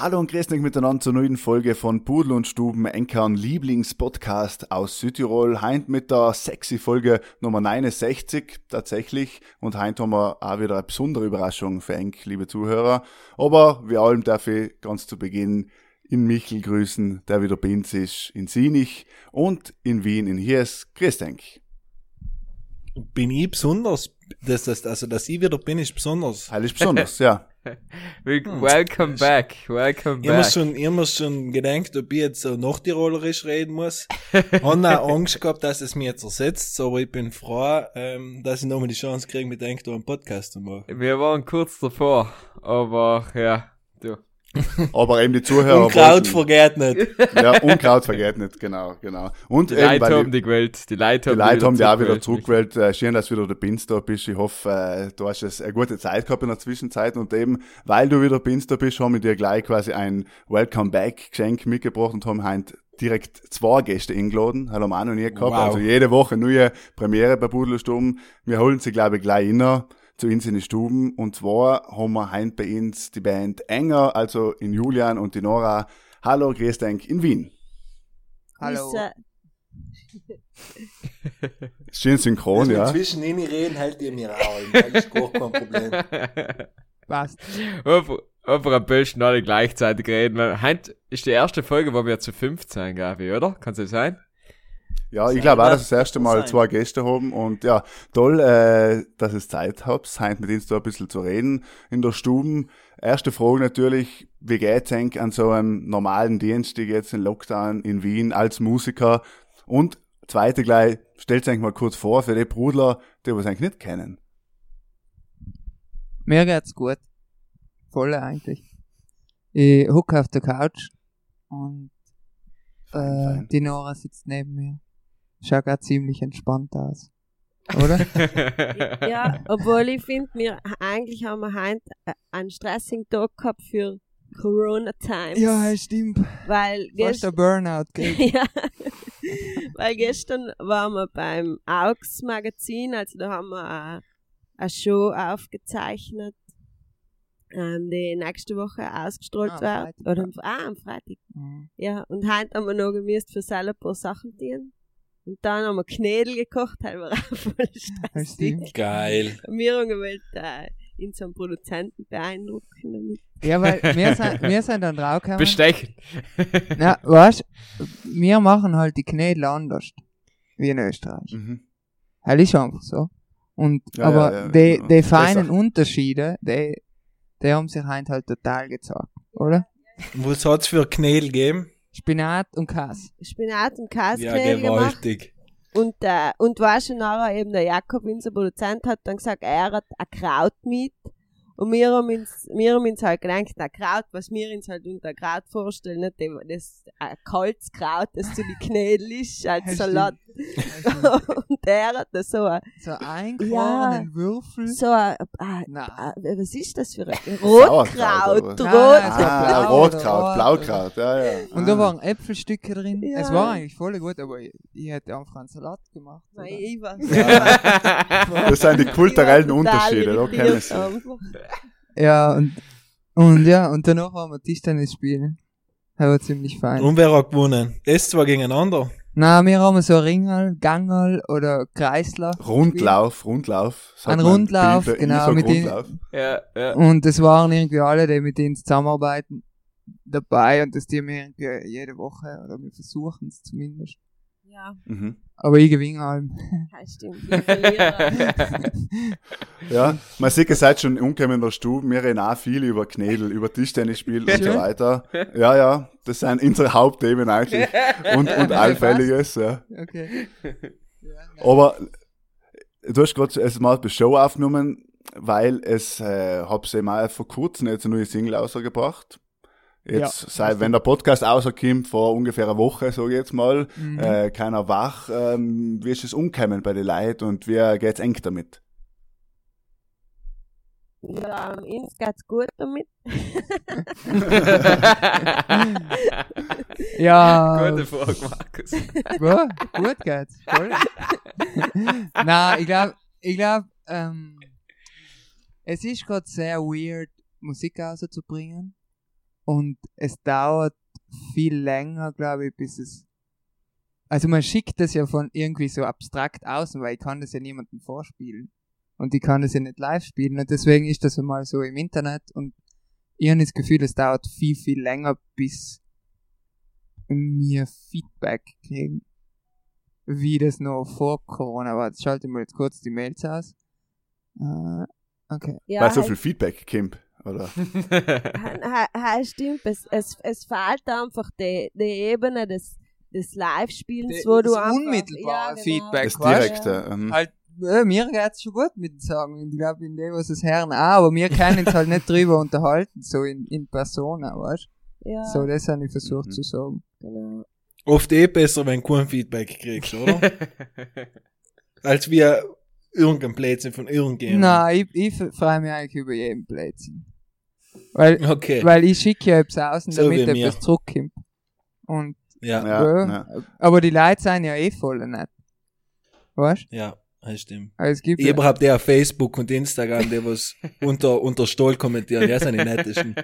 Hallo und grüß euch miteinander zur neuen Folge von Pudel und Stuben, Enkern Lieblingspodcast aus Südtirol. Heint mit der sexy Folge Nummer 69 tatsächlich. Und heint haben wir auch wieder eine besondere Überraschung für Enk, liebe Zuhörer. Aber wie allem darf ich ganz zu Beginn in Michel grüßen, der wieder bei uns ist, in Sinich und in Wien in Hies. Grüß Enk. Bin ich besonders? Das, das, also, dass ich wieder bin, ist besonders. Heilig besonders, ja. Wel- Welcome back, welcome Ich back. schon, ich mir schon gedacht, ob ich jetzt so Nachtirolerisch reden muss. Habe auch Angst gehabt, dass es mir jetzt ersetzt, aber ich bin froh, ähm, dass ich nochmal die Chance kriege, mit da einen Podcast zu machen. Wir waren kurz davor, aber ja, du. Aber eben die Zuhörer. Unkraut vergeht nicht. Ja, Unkraut vergeht nicht, genau, genau. Und Die eben, Leute haben die gewählt, die Leute Die haben Leute haben dich auch wieder zurückgewählt. Äh, schön, dass du wieder der Binz da bist. Ich hoffe, äh, du hast es eine gute Zeit gehabt in der Zwischenzeit. Und eben, weil du wieder Binz da bist, haben wir dir gleich quasi ein Welcome Back Geschenk mitgebracht und haben heute direkt zwei Gäste eingeladen. Haben wir auch noch nie gehabt. Wow. Also jede Woche neue Premiere bei Budelsturm. Wir holen sie, glaube ich, gleich inner zu uns in die Stuben. Und zwar haben wir heute bei uns die Band Enger, also in Julian und die Nora. Hallo, grüß dich in Wien. Hallo. Schön synchron, ja. Zwischen ihnen reden, halt ihr mir auch. Das ist gar kein Problem. Passt. Einfach einfach am besten alle gleichzeitig reden. weil Heute ist die erste Folge, wo wir zu 15, Gabi, oder? Kann es sein? Ja, ich glaube auch, dass wir das erste Mal sein. zwei Gäste haben und ja, toll, äh, dass es Zeit habt, heute mit uns da ein bisschen zu reden in der Stube. Erste Frage natürlich, wie geht's eigentlich an so einem normalen Dienstag jetzt in Lockdown in Wien als Musiker? Und zweite gleich, stellt euch mal kurz vor für die Brudler, die was eigentlich nicht kennen. Mir geht's gut. Voll eigentlich. Ich hucke auf der Couch und äh, die Nora sitzt neben mir. Schaut grad ziemlich entspannt aus. Oder? Ja, obwohl ich finde, wir eigentlich haben wir heute äh, einen stressigen Tag gehabt für Corona Times. ja, stimmt. weil Fast der Burnout geht. ja, weil gestern waren wir beim Aux Magazin, also da haben wir eine, Show aufgezeichnet, ähm, die nächste Woche ausgestrahlt Ah, am wird. Freitag, Oder am, ah, am Freitag. Mhm. Ja, und heute haben wir noch gemisst für selber ein paar Sachen tun. Und dann haben wir Knädel gekocht, haben wir auch voll stressig. stimmt. Geil. Wir haben gewollt, äh, ihn zum Produzenten beeindrucken damit. Ja, weil wir sind, wir sind dann draufgekommen. Bestechen. Na, weißt, wir machen halt die Knädel anders. Wie in Österreich. Mhm. Halt ist einfach so. Und, Ja, aber ja, ja, die, ja. die feinen. Unterschiede, die, die haben sich heute halt total gezeigt, oder? Was hat's für Knädel gegeben? Spinat und Käse. Spinat und Ja, Käseknädel gemacht. Und, äh, und weißt du, nachher eben der Jakob, unser Produzent, hat dann gesagt, er hat ein Kraut mit. Und wir haben uns, wir haben uns halt gedacht, ein Kraut, was wir uns halt unter Kraut vorstellen, nicht das ein kaltes Kraut, das zu die Knädel ist, als Ja, Salat. und er hat da so ein, So eingefrorenen Würfel. so ein, äh, äh, was ist das für ein Rotkraut? Rot. Ah, Rotkraut, Rot. Blaukraut, ja, ja. Und ah. da waren Äpfelstücke drin. Ja. Es war eigentlich voll gut, aber ich, ich hätte einfach einen Salat gemacht. Nein, ich war Das sind die kulturellen Unterschiede, da kennen sie. Ja, und, und ja, und danach haben wir Tischtennis spielen. Das war ziemlich fein. Und wer hat gewonnen? Das zwar gegeneinander. Na, wir haben so Ringel, Gangerl oder Kreisler. Rundlauf, Rundlauf. sagt Ein. Rundlauf, Bilder- genau, mit Rundlauf. ja, ja. Und es waren irgendwie alle, die mit denen zusammenarbeiten, dabei und das die wir irgendwie jede Woche, oder wir versuchen es zumindest. Ja, Mhm. Aber ich gewinne allem. das stimmt. Ja, man sieht, ihr seid schon umgekommen in der Stube. Wir reden auch viel über Knädel, über Tischtennisspiel und so weiter. Ja, ja, das sind unsere Hauptthemen eigentlich. Und, und allfälliges, ja. Okay. Aber du hast gerade es mal bei Show aufgenommen, weil es, äh, hab's eben auch vor kurzem jetzt eine neue Single ausgebracht. Jetzt, Ja, seit, wenn der Podcast rauskommt, vor ungefähr einer Woche, sage ich jetzt mal, Mhm. äh, keiner wach, ähm, wie ist es umgekommen bei den Leuten und wie geht's eng damit? Ja, uns geht's gut damit. Ja, Gute Frage, Markus. gut, gut geht's. Voll. Na, ich glaube, ich glaub, ähm, es ist gerade sehr weird, Musik rauszubringen. Und es dauert viel länger, glaube ich, bis es. Also man schickt das ja von irgendwie so abstrakt außen, weil ich kann das ja niemandem vorspielen. Und ich kann das ja nicht live spielen. Und deswegen ist das einmal so im Internet und ich habe das Gefühl, es dauert viel, viel länger, bis mir Feedback kriegen. Wie das noch vor Corona war. Jetzt schalte ich mal jetzt kurz die Mails aus. Äh, okay. Ja, Weil so halt- viel Feedback kommt, oder? Ha, ha, stimmt, es, es, es fehlt einfach die, die Ebene des, des Live-Spielens, wo du einfach... unmittelbare genau. Feedback, Das Direkte. ähm, Halt, äh, mir geht's schon gut mit den Sagen. Ich glaube, in dem, was es Herren auch, aber wir können uns halt nicht drüber unterhalten, so in, in Persona, weißt Ja, So, das habe ich versucht Mhm. zu sagen. genau. Oft eh besser, wenn du kein Feedback kriegst, oder? Als wir irgendein Blödsinn von irgendjemandem. Nein, ich, ich freue mich eigentlich über jeden Blödsinn. Weil, Okay. weil ich schicke ja etwas außen, So damit etwas zurückkommt. Und, Ja, ja, ja, ja, ja. aber die Leute sind ja eh voll nett. Weißt das stimmt. Also es gibt Ich ja, überhaupt der auf Facebook und Instagram, die was unter, unter Stoll kommentieren, der sind die nettesten.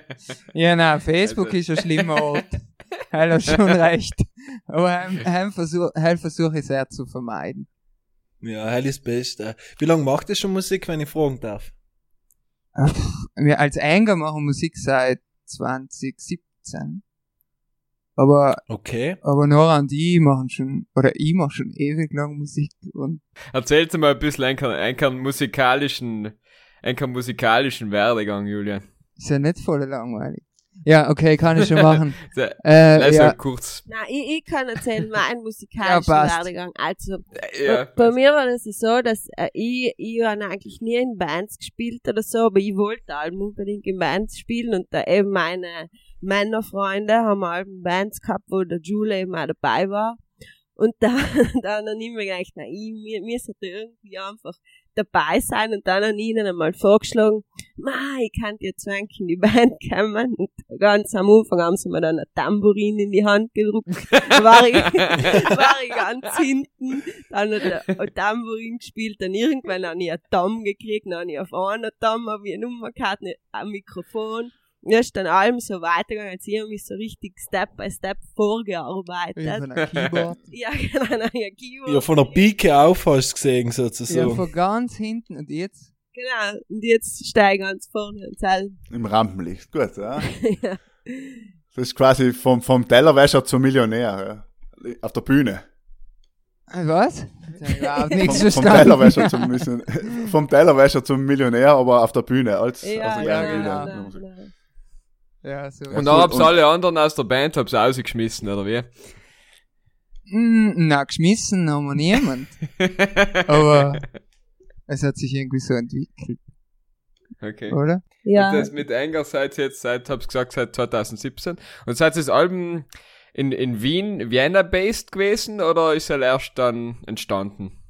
ja, nein, Facebook Also- ist ein schlimmer Ort. Er hat schon recht. Aber heim, heim versuche heim versuch ich sehr zu vermeiden. Ja, hell ist Beste. Wie lange macht ihr schon Musik, wenn ich fragen darf? Wir als Enger machen Musik seit 2017. Aber, Okay. aber Nora und ich machen schon, oder ich mache schon ewig lang Musik und Erzählst du mal ein bisschen einen, einen musikalischen, einen musikalischen Werdegang, Julian. ist ja nicht voll langweilig. Ja, okay, kann ich schon machen. Äh, Also ja, kurz. Nein, ich, ich kann erzählen, mein musikalischen Ja. Werdegang. Also, Ja, bei, mir war das so, dass äh, ich, ich habe eigentlich nie in Bands gespielt oder so, aber ich wollte allem unbedingt in Bands spielen und da eben meine Männerfreunde haben allem Bands gehabt, wo der Jule eben auch dabei war. Und da, dann habe ich mir gedacht, na, ich, mir, mir sollte irgendwie einfach dabei sein und dann ich ihnen einmal vorgeschlagen, ma, ich kann dir zwang in die Band kommen und ganz am Anfang haben sie mir dann ein Tambourin in die Hand gedruckt. Da war ich, war ich ganz hinten, dann hat er ein Tambourin gespielt, dann irgendwann habe ich einen Tom gekriegt, dann habe ich auf einen Tom, habe ich eine Nummer gehabt, ein Mikrofon. Ja, ist dann allem so weitergegangen, als ich habe mich so richtig Step by Step vorgearbeitet. ich von einem Keyboard. Ja, genau, ein Keyboard. Ja, von der Pike auf hast du gesehen, Ja, sozusagen. von ganz hinten und jetzt? Genau, und jetzt steige ich ganz vorne und sage, Im Rampenlicht. Gut, ja. ja. Das ist quasi vom, vom Tellerwäscher zum Millionär. Ja. Auf der Bühne. Äh, Was? Überhaupt nichts Vom, vom. Tellerwäscher zum, vom Tellerwäscher zum Millionär, aber auf der Bühne. Als, Ja, auf der ja, genau. Bühne. Ja, so. Und dann hab's alle anderen aus der Band hab's rausgeschmissen, oder wie? Mm, na, geschmissen haben wir niemand. Aber es hat sich irgendwie so entwickelt, Okay. oder? Ja. Und das mit Enger seid ihr jetzt seit, hab's gesagt, seit 2017. Und seid ihr das Album in, in Wien, Vienna based gewesen oder ist er erst dann entstanden?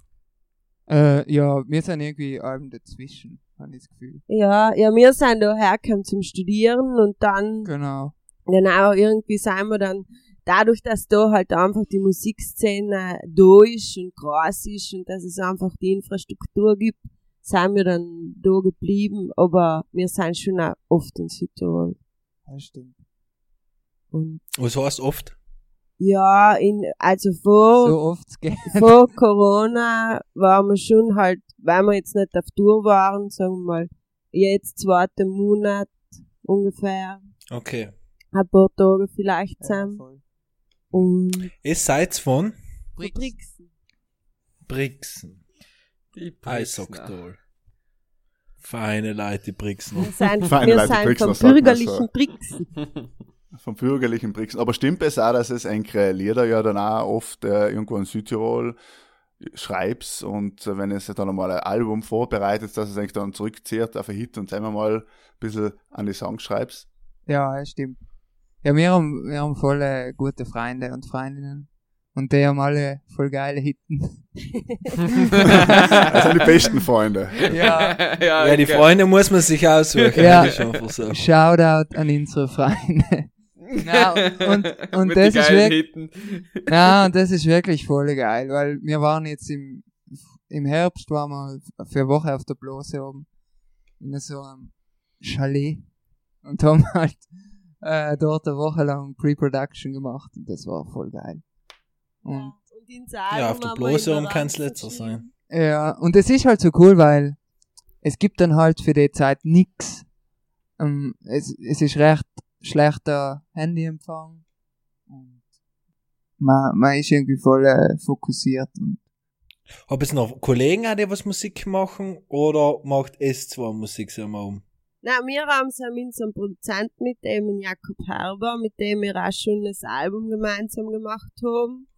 Äh, ja, wir sind irgendwie Alben dazwischen, habe ich das Gefühl. Ja, ja, wir sind da hergekommen zum Studieren und dann, Genau. genau, irgendwie sind wir dann, dadurch, dass da halt einfach die Musikszene da ist und groß ist und dass es einfach die Infrastruktur gibt, sind wir dann da geblieben, aber wir sind schon auch oft in Südtirol. Das stimmt. Und Was heißt oft? Ja, in, also vor, So oft geht. vor Corona waren wir schon halt, weil wir jetzt nicht auf Tour waren, sagen wir mal, jetzt zweiten Monat ungefähr, Okay. ein paar Tage vielleicht Ja, zusammen. voll. Und Ihr seid von Brix. Brixen. Brixen. Die Eisokdol. Feine Leute, die Brixen. Wir sind, Feine wir Leute, sind Brixner vom bürgerlichen. Brixen. Vom bürgerlichen Brixen. Aber stimmt es auch, dass es enkele Lieder ja dann auch oft äh, irgendwo in Südtirol schreibst und äh, wenn es dann einmal ein Album vorbereitet, dass es eigentlich dann zurückzieht auf ein Hit und einmal mal ein bisschen an die Songs schreibst? Ja, das stimmt. Ja, wir haben, wir haben voll gute Freunde und Freundinnen. Und die haben alle voll geile Hitten. Das sind die besten Freunde. Ja. ja, Ja, die okay. Freunde muss man sich aussuchen. Ja. Shoutout an unsere Freunde. Na, und, und Mit das ist wirklich, ja, und das ist wirklich voll geil, weil wir waren jetzt im, im Herbst waren wir für eine Woche auf der Blose oben. In so einem Chalet. Und haben halt, äh, dort eine Woche lang Pre-Production gemacht und das war voll geil. Und Und in Ja, auf der Blose um kann es letzter sein. Ja, und es ist halt so cool, weil es gibt dann halt für die Zeit nix. Ähm, es, es ist recht schlechter Handyempfang. Und man, man ist irgendwie voll äh, fokussiert. Und Hab es noch Kollegen, die was Musik machen, oder macht es zwar Musik so mal um? Nein, wir haben so mit so einem Produzenten, mit dem in Jakob Herber, mit dem wir auch schon das Album gemeinsam gemacht haben.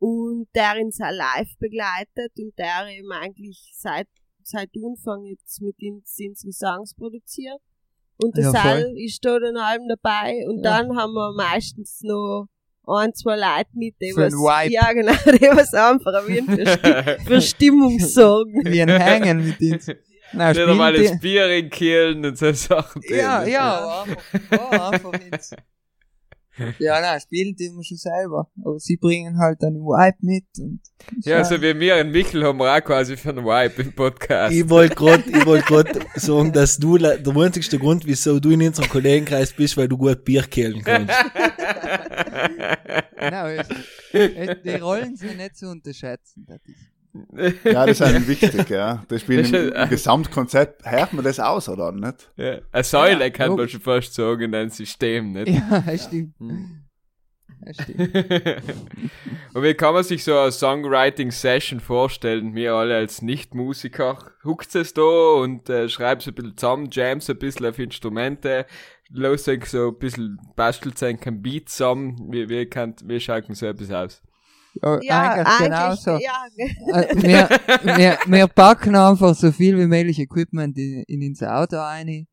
Und der uns auch live begleitet und der eben eigentlich seit, seit Anfang jetzt mit uns unsere Songs produziert. Und der Ja. Sal ist da dann allem dabei und Ja. dann haben wir meistens noch ein, zwei Leute mit, die was, ja genau, die was einfach wie für, für Stimmung sorgen. wie ein Hängen mit uns. Nein, Nicht einmal das Bier in Kielen und so Sachen. die, ja, ja, aber einfach, einfach jetzt. Ja, nein, spielen die immer schon selber. Aber sie bringen halt dann den Vibe mit und. Ja, so wie wir in Michel haben wir auch quasi für einen Vibe im Podcast. Ich wollte gerade, gerade sagen, dass du der einzigste Grund, wieso du in unserem Kollegenkreis bist, weil du gut Bier kehlen kannst. Es, es, die Rollen sind nicht zu unterschätzen. Das ist, Ja, das ist ein wichtig, ja. Das spielt Das im, Gesamtkonzept, hört man das aus, oder nicht? ja, eine Säule Ja, kann man logisch. schon fast sagen in einem System, nicht? ja, das stimmt. Hm. Das stimmt. Und wie kann man sich so eine Songwriting-Session vorstellen? Wir alle als Nicht-Musiker huckt es da und äh, schreibt ein bisschen zusammen, jams ein bisschen auf Instrumente, los so ein bisschen bastelt sein kein Beat zusammen. Wie, wie, kann, wie schaut denn so etwas aus? Ja, Ja, eigentlich eigentlich, genauso. ja, Äh, wir, wir, wir packen einfach so viel wie möglich Equipment in, in unser Auto ein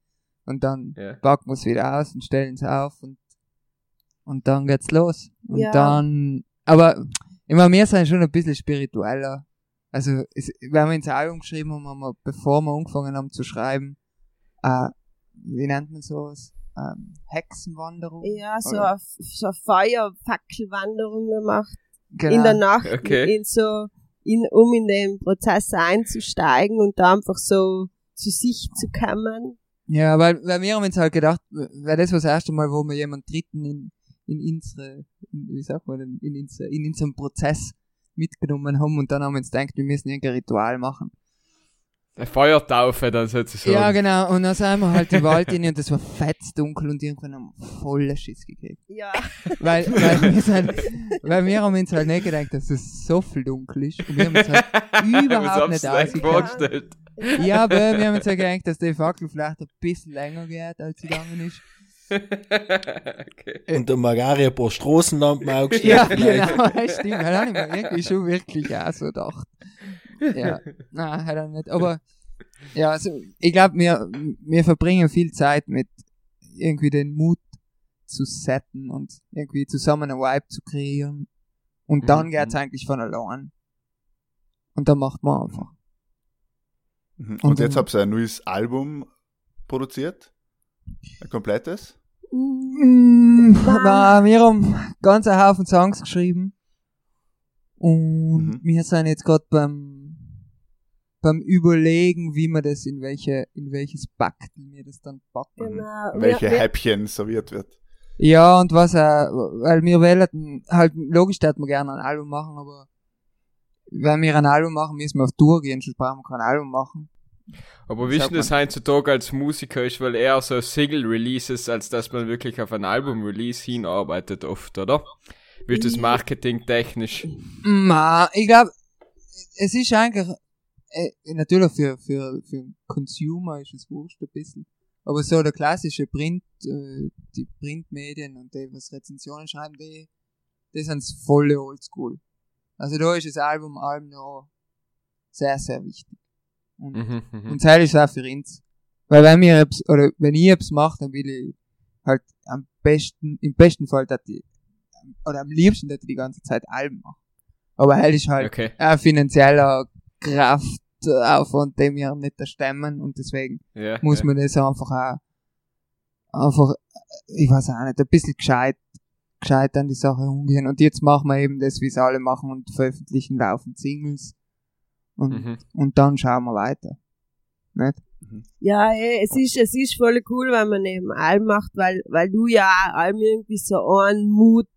und dann Ja. packen wir es wieder aus und stellen es auf und, und dann geht's los. Und Ja. dann, aber immer wir sind schon ein bisschen spiritueller. Also, es, wenn wir ins Album geschrieben haben, haben wir, bevor wir angefangen haben zu schreiben, äh, wie nennt man sowas? Ähm, Hexenwanderung? Ja, so eine, so eine Feuerfackelwanderung gemacht. Genau. In der Nacht, Okay. in so, in, um in den Prozess einzusteigen und da einfach so zu sich zu kommen. Ja, weil, weil wir haben uns halt gedacht, weil das war das erste Mal, wo wir jemanden Dritten in, in unsere, in, wie sagt man denn, in, unsere, in unserem Prozess mitgenommen haben und dann haben wir uns gedacht, wir müssen irgendein Ritual machen. Eine Feuertaufe dann sozusagen. Ja, genau, und dann sind wir halt im Wald rein und das war fetzdunkel und irgendwann haben wir voll Schiss gekriegt. Ja, Weil, weil, wir sind, weil wir haben uns halt nicht gedacht, dass es so viel dunkel ist und wir haben uns halt überhaupt nicht ausgekannt. vorgestellt. Ja, aber wir haben uns halt gedacht, dass die Fackel vielleicht ein bisschen länger geht, als sie gegangen ist. okay. Und der Magari ein paar Straßenlampen aufgestellt. Ja, genau, das stimmt. Das habe ich mir wirklich schon wirklich auch so gedacht. Ja, nein, hat er nicht. Aber, ja, also, ich glaube, wir, wir verbringen viel Zeit mit irgendwie den Mut zu setten und irgendwie zusammen einen Vibe zu kreieren. Und dann Mhm, geht's mhm. eigentlich von allein. Und dann macht man einfach. Mhm. Und, Und jetzt dann- habt ihr ein neues Album produziert? Ein komplettes? Mm, na, wir haben ganz einen Haufen Songs geschrieben. Und Mhm. wir sind jetzt gerade beim, beim Überlegen, wie wir das in welche, in welches Baktel wir das dann packen. genau. Welche wir, Häppchen serviert wird? Ja, und was, äh, weil wir wählen, halt, logisch, dass wir gerne ein Album machen, aber wenn wir ein Album machen, müssen wir auf Tour gehen, sonst brauchen wir kein Album machen. Aber wie ist Sagt denn das heutzutage als Musiker ist, weil eher so Single-Releases, als dass man wirklich auf ein Album-Release hinarbeitet oft, oder? Wie ist das Ja. marketingtechnisch? Ma, ich glaube, es ist eigentlich, äh, natürlich für, für, für den Consumer ist es wurscht ein bisschen. Aber so der klassische Print, äh, die Printmedien und die, was Rezensionen schreiben, die, die sind volle Oldschool. Also da ist das Album allem noch sehr, sehr wichtig. Und, Mhm, mhm. und das ist auch für uns. Weil wenn wir, etwas- oder wenn ich etwas mache, dann will ich halt am besten, im besten Fall, dass die, oder am liebsten, dass die die ganze Zeit Alben machen. Aber halt ist halt Okay. ein finanzieller Kraftaufwand, den wir nicht stemmen und deswegen Ja, muss ja. man das einfach auch, einfach, ich weiß auch nicht, ein bisschen gescheit, gescheit an die Sache umgehen. Und jetzt machen wir eben das, wie es alle machen und veröffentlichen laufend Singles. Und, Mhm. und dann schauen wir weiter. Nicht? Ja, eh, es ist, es ist voll cool, wenn man eben Alben macht, weil, weil du ja allem irgendwie so einen Mut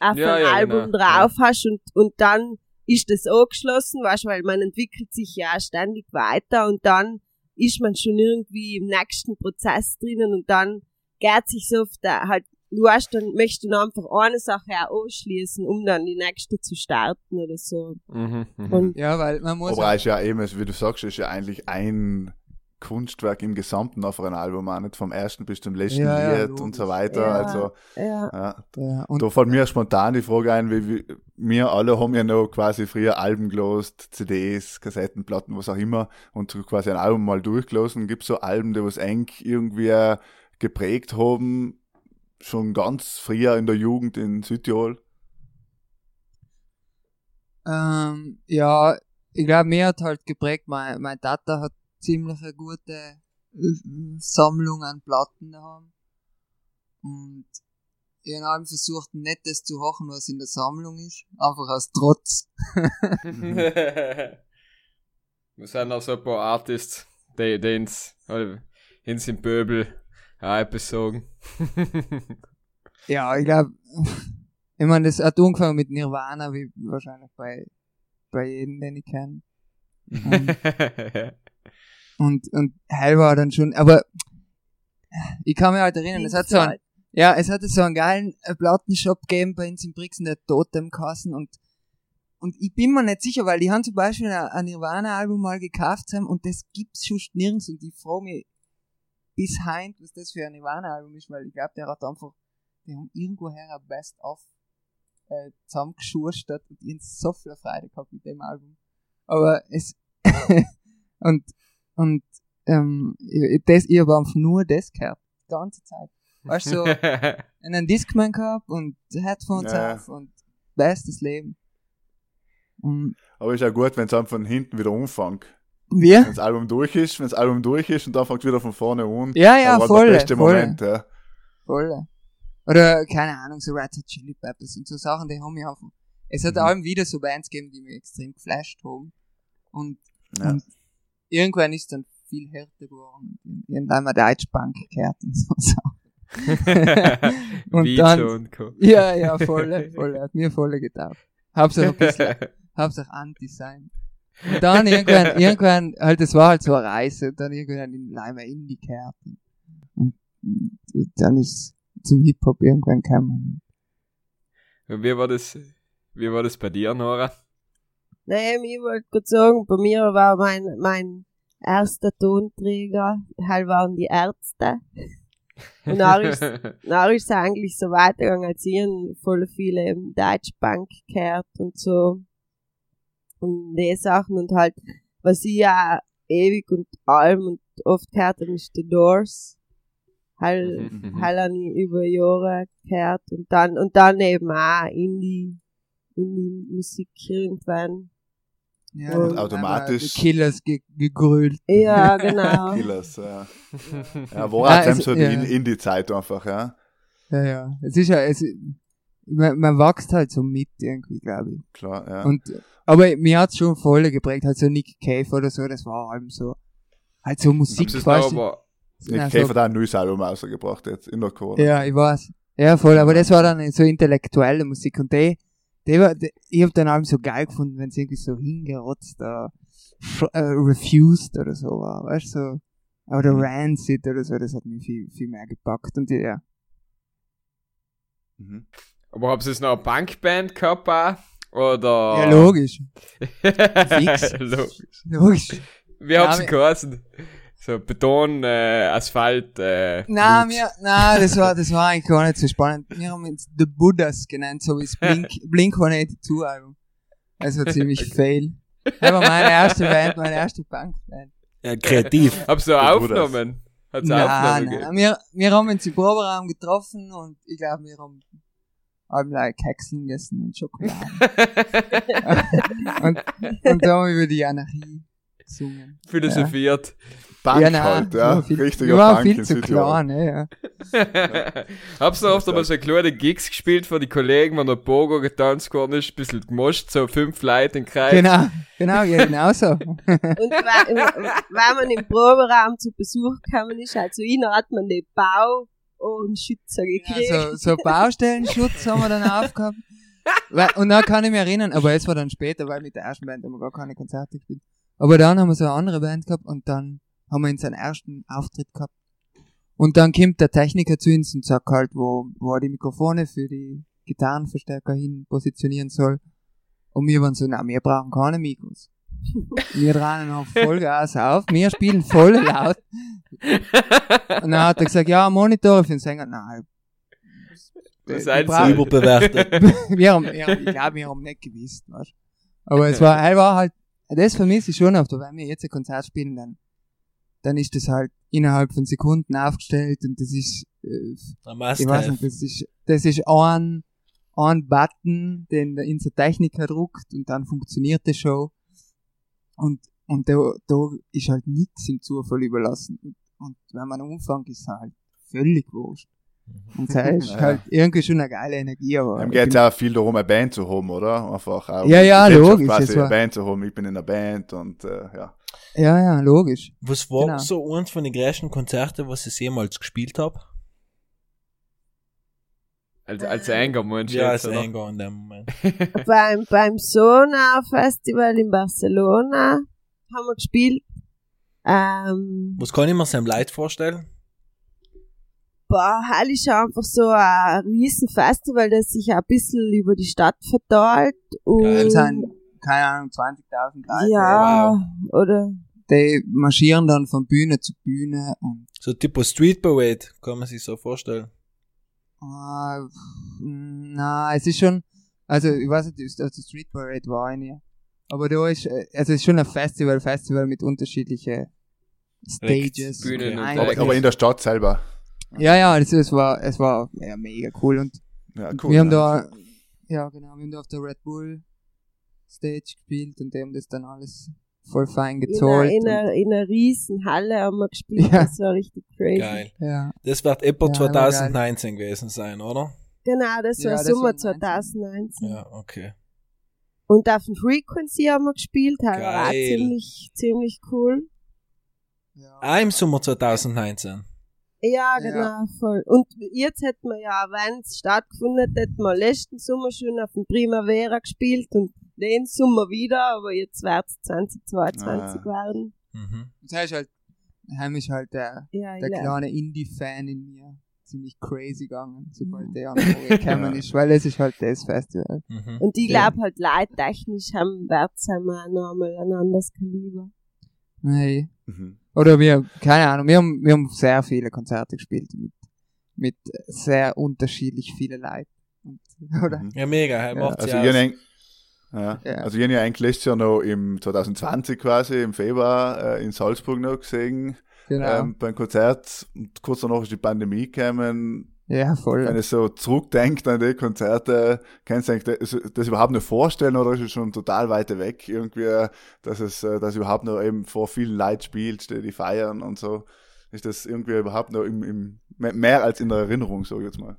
auf Ja, ein ja, Album genau, drauf hast und, und dann ist das angeschlossen, weißt du, weil man entwickelt sich ja auch ständig weiter und dann ist man schon irgendwie im nächsten Prozess drinnen und dann geht sich so oft halt, du weißt, dann möchtest du dann einfach eine Sache auch anschließen, um dann die nächste zu starten oder so. Mhm, mhm. Und Ja, weil man muss. Aber ist ja eben, wie du sagst, ist ja eigentlich ein Kunstwerk im Gesamten auf ein Album, auch nicht vom ersten bis zum letzten Ja, ja, Lied und so weiter. Ja. Also, ja, ja. ja, und Da fällt mir spontan die Frage ein, wie, wie wir alle haben ja noch quasi früher Alben gelost, CDs, Kassettenplatten, was auch immer, und so quasi ein Album mal durchgelassen. Gibt so Alben, die was eng irgendwie geprägt haben, schon ganz früher in der Jugend in Südtirol? Ähm, ja, ich glaube, mir hat halt geprägt, mein, mein Tata hat ziemlich eine gute äh, Sammlung an Platten daheim. Und ich habe allem versucht, nicht das zu hochen, was in der Sammlung ist. Einfach aus Trotz. Wir sind auch so ein paar Artists, die, die ins, oder ins im etwas sagen. Ja, ich glaube, ich meine, das hat angefangen mit Nirvana, wie wahrscheinlich bei, bei jedem, den ich kenne. und, und Hell war dann schon, aber ich kann mich halt erinnern, es hat so ein, ja, es hatte so einen geilen Plattenshop gegeben bei uns in Brixen, der Totemkassen und und ich bin mir nicht sicher, weil die haben zum Beispiel ein, Nirvana-Album mal gekauft haben und das gibt's schon nirgends und ich frage mich bis heint, was das für ein Nirvana-Album ist, weil ich glaube, der hat einfach, die haben irgendwoher ein Best-of äh, zusammengeschustert und hab so viel Freude gehabt mit dem Album. Aber es und und ähm, ich, das, ich habe einfach nur das gehört, die ganze Zeit. Weißt du, so, einen Discman gehabt und Headphones Ja. auf und bestes Leben. Und Aber ist ja gut, wenn es einfach von hinten wieder anfängt. wir? Wenn das Album durch ist, wenn das Album durch ist und dann fängt wieder von vorne an. Ja, ja, dann war voll, der beste voll. Moment, ja. Voll. Oder, keine Ahnung, so Red Hot Chili Peppers und so Sachen, die haben mich einfach. Es hat Mhm. allem wieder so Bands gegeben, die mich extrem geflasht haben. Und, Ja. und irgendwann ist dann viel härter geworden. Und Irgendwann mal Deutschbank gehört und so. Und Vito dann- und Co. Ja, ja, voll, voll. Hat mir voll getaugt. Hauptsache ein bisschen, Hauptsache Anti sein. Und dann irgendwann, irgendwann, halt, das war halt so eine Reise, und dann irgendwann in Leimer Indie gehört. Und, und, und dann ist zum Hip-Hop irgendwann gekommen. Und wie war das, wie war das bei dir, Nora? Nein, ich wollte gerade sagen, bei mir war mein, mein erster Tonträger, halt waren die Ärzte. Und dann ist, dann ist es eigentlich so weitergegangen, als ich voll viele eben Deutschbank gehört und so. Und die Sachen und halt, was ich ja ewig und allem und oft gehört habe, ist The Doors. Halt, Mhm, mhm. halt habe ich über Jahre gehört und dann, und dann eben auch Indie, Indie-Musik irgendwann. Ja, Und automatisch- die Killers ge gegrölt. Ja, genau. Killers, ja. Ja, war Nein, auch es- so die ja. In- Indie-Zeit einfach, ja. Ja, ja. Es ist ja, es, man, man wächst halt so mit irgendwie, glaube ich. Klar, ja. Und, aber mir hat's schon voll geprägt, halt so Nick Cave oder so, das war halt so, halt so Musik, es du? aber, Nick Nein, Cave so- hat auch ein neues Album rausgebracht jetzt, in der Corona. Ja, ich weiß. Ja, voll, aber das war dann so intellektuelle Musik und die, war, die, ich hab dann allem so geil gefunden, wenn es irgendwie so hingerotzt, äh, äh, refused oder so war, weißt du, so. Oder Mhm. Rancid oder so, das hat mich viel, viel mehr gepackt und ja. Mhm. aber habt ihr es noch eine Punkband gehabt auch? Oder? Ja, logisch. Fix. Logisch. Logisch. Wie habt Ja, ihr geheißen? So Beton, äh, Asphalt, äh. Na, Blut. mir, na, das war, das war eigentlich gar nicht so spannend. Wir haben uns The Buddhas genannt, so wie das Blink, Blink 182 Album. Also ziemlich fail. Das war meine erste Band, meine erste Punkband. Ja, kreativ. Hab's du Der aufgenommen? Hat's Nein, Aufnahme nein, gegeben? wir, wir haben uns im Proberaum getroffen und ich glaube, wir haben allem Kekseln gegessen und Schokolade. und, und da haben wir über die Anarchie gesungen. Philosophiert. Bank nein, halt, ja. viel, Richtiger Bank viel in zu Südtirol. klein, ne, ja. Hab's noch oft einmal so kleine Gigs gespielt für die Kollegen, wenn der Pogo getanzt worden ist, bisschen gemoscht, so fünf Leute im Kreis. Genau, genau, ja, genau so. Und wenn, man im Proberaum zu Besuch gekommen ist, also innen hat man den Bau und Schützer gekriegt. Ja, so, so Baustellenschutz haben wir dann aufgehabt. Und dann kann ich mich erinnern, aber es war dann später, weil mit der ersten Band haben wir gar keine Konzerte gespielt. Aber dann haben wir so eine andere Band gehabt und dann haben wir unseren ersten Auftritt gehabt. Und dann kommt der Techniker zu uns und sagt halt, wo, wo er die Mikrofone für die Gitarrenverstärker hin positionieren soll. Und wir waren so, na, wir brauchen keine Mikros. Wir drehen auf Vollgas auf, wir spielen voll laut. Und dann hat er gesagt, ja, Monitore für den Sänger. Nein. Das Einzige. brauchen- Überbewertet. wir haben, wir, ich glaube, wir haben nicht gewusst, weißt. Aber es war, er war halt, das vermisse ich schon oft, weil wenn wir jetzt ein Konzert spielen, dann, dann ist das halt innerhalb von Sekunden aufgestellt und das ist, äh, ich weiß nicht, Must-Have. das ist, das ist ein, ein Button, den der unser Techniker druckt und dann funktioniert die Show. Und, und da, da ist halt nichts im Zufall überlassen. Und, und wenn man anfängt, ist es halt völlig wurscht. Und es ist Ja. halt irgendwie schon eine geile Energie, aber. Ihm ich geht bin- ja auch viel darum, eine Band zu haben, oder? Einfach auch Ja, ja, logisch, Quasi es war- eine Band zu haben, ich bin in einer Band und äh, ja. Ja, ja, logisch. Was war Genau. so eins von den größten Konzerten, was ich jemals gespielt habe? Als, als Anger, meinst du Ja, als oder? Anger in dem Moment. beim, beim Sonar Festival in Barcelona haben wir gespielt. Ähm, Was kann ich mir seinem Leid vorstellen? boah, Hall ist einfach so ein riesen Festival, das sich ein bisschen über die Stadt verteilt. Und Geil. Es sind, keine Ahnung, 20.000 Leute. ja, oder Die marschieren dann von Bühne zu Bühne und, So tipo Street Parade, kann man sich so vorstellen. äh, na, es ist schon, also, ich weiß nicht, also Street Parade war eine. Aber da ist, äh, also, es ist schon ein Festival, Festival mit unterschiedlichen Stages. Bühnen Aber, aber in der Stadt selber. Ja, ja, es, es war, es war ja, mega cool und Ja, cool. wir haben ja. da, ja genau, wir haben da auf der Red Bull Stage gespielt und die haben das dann alles voll fein gezahlt. in, einer, in einer riesen Halle haben wir gespielt. Ja. Das war richtig crazy. Geil. ja, Das wird etwa Ja, aber 2019 gewesen sein, oder? Genau, das Ja, war das Sommer war 2019. Ja, okay. Und auf dem Frequency haben wir gespielt, das war auch Geil. ziemlich, ziemlich cool. ja. Ah, im Sommer 2019. Ja, Ja. genau, voll. Und jetzt hätten wir ja, wenn es stattgefunden hätte, hätten wir letzten Sommer schon auf dem Primavera gespielt und den Sommer wieder, aber jetzt wird es 2022 Ah. werden. Mhm. Das ist halt, heim ist halt der, Ja, der kleine Indie-Fan in mir ziemlich crazy gegangen, sobald der an den gekommen ist, weil es ist halt das Festival. Mhm. Und ich glaube halt, leittechnisch haben wird's einmal nochmal ein anderes Kaliber. Nee. Mhm. Oder wir, keine Ahnung, wir haben, wir haben sehr viele Konzerte gespielt mit, mit sehr unterschiedlich vielen Leuten. Oder? Mhm. Ja, mega, er Ja, macht's Also ja. Habe ja, Ja. also ich hab ja eigentlich letztes Jahr noch im 2020 quasi, im Februar, äh, in Salzburg noch gesehen, Genau. ähm, beim Konzert. Und kurz danach ist die Pandemie gekommen. ja, voll. Wenn ich so zurückdenkt an die Konzerte, kannst du eigentlich das, das überhaupt nicht vorstellen oder ist es schon total weit weg irgendwie, dass es, äh, dass überhaupt noch eben vor vielen Leuten spielt, die die feiern und so. Ist das irgendwie überhaupt noch im, im, mehr als in der Erinnerung, sag ich jetzt mal.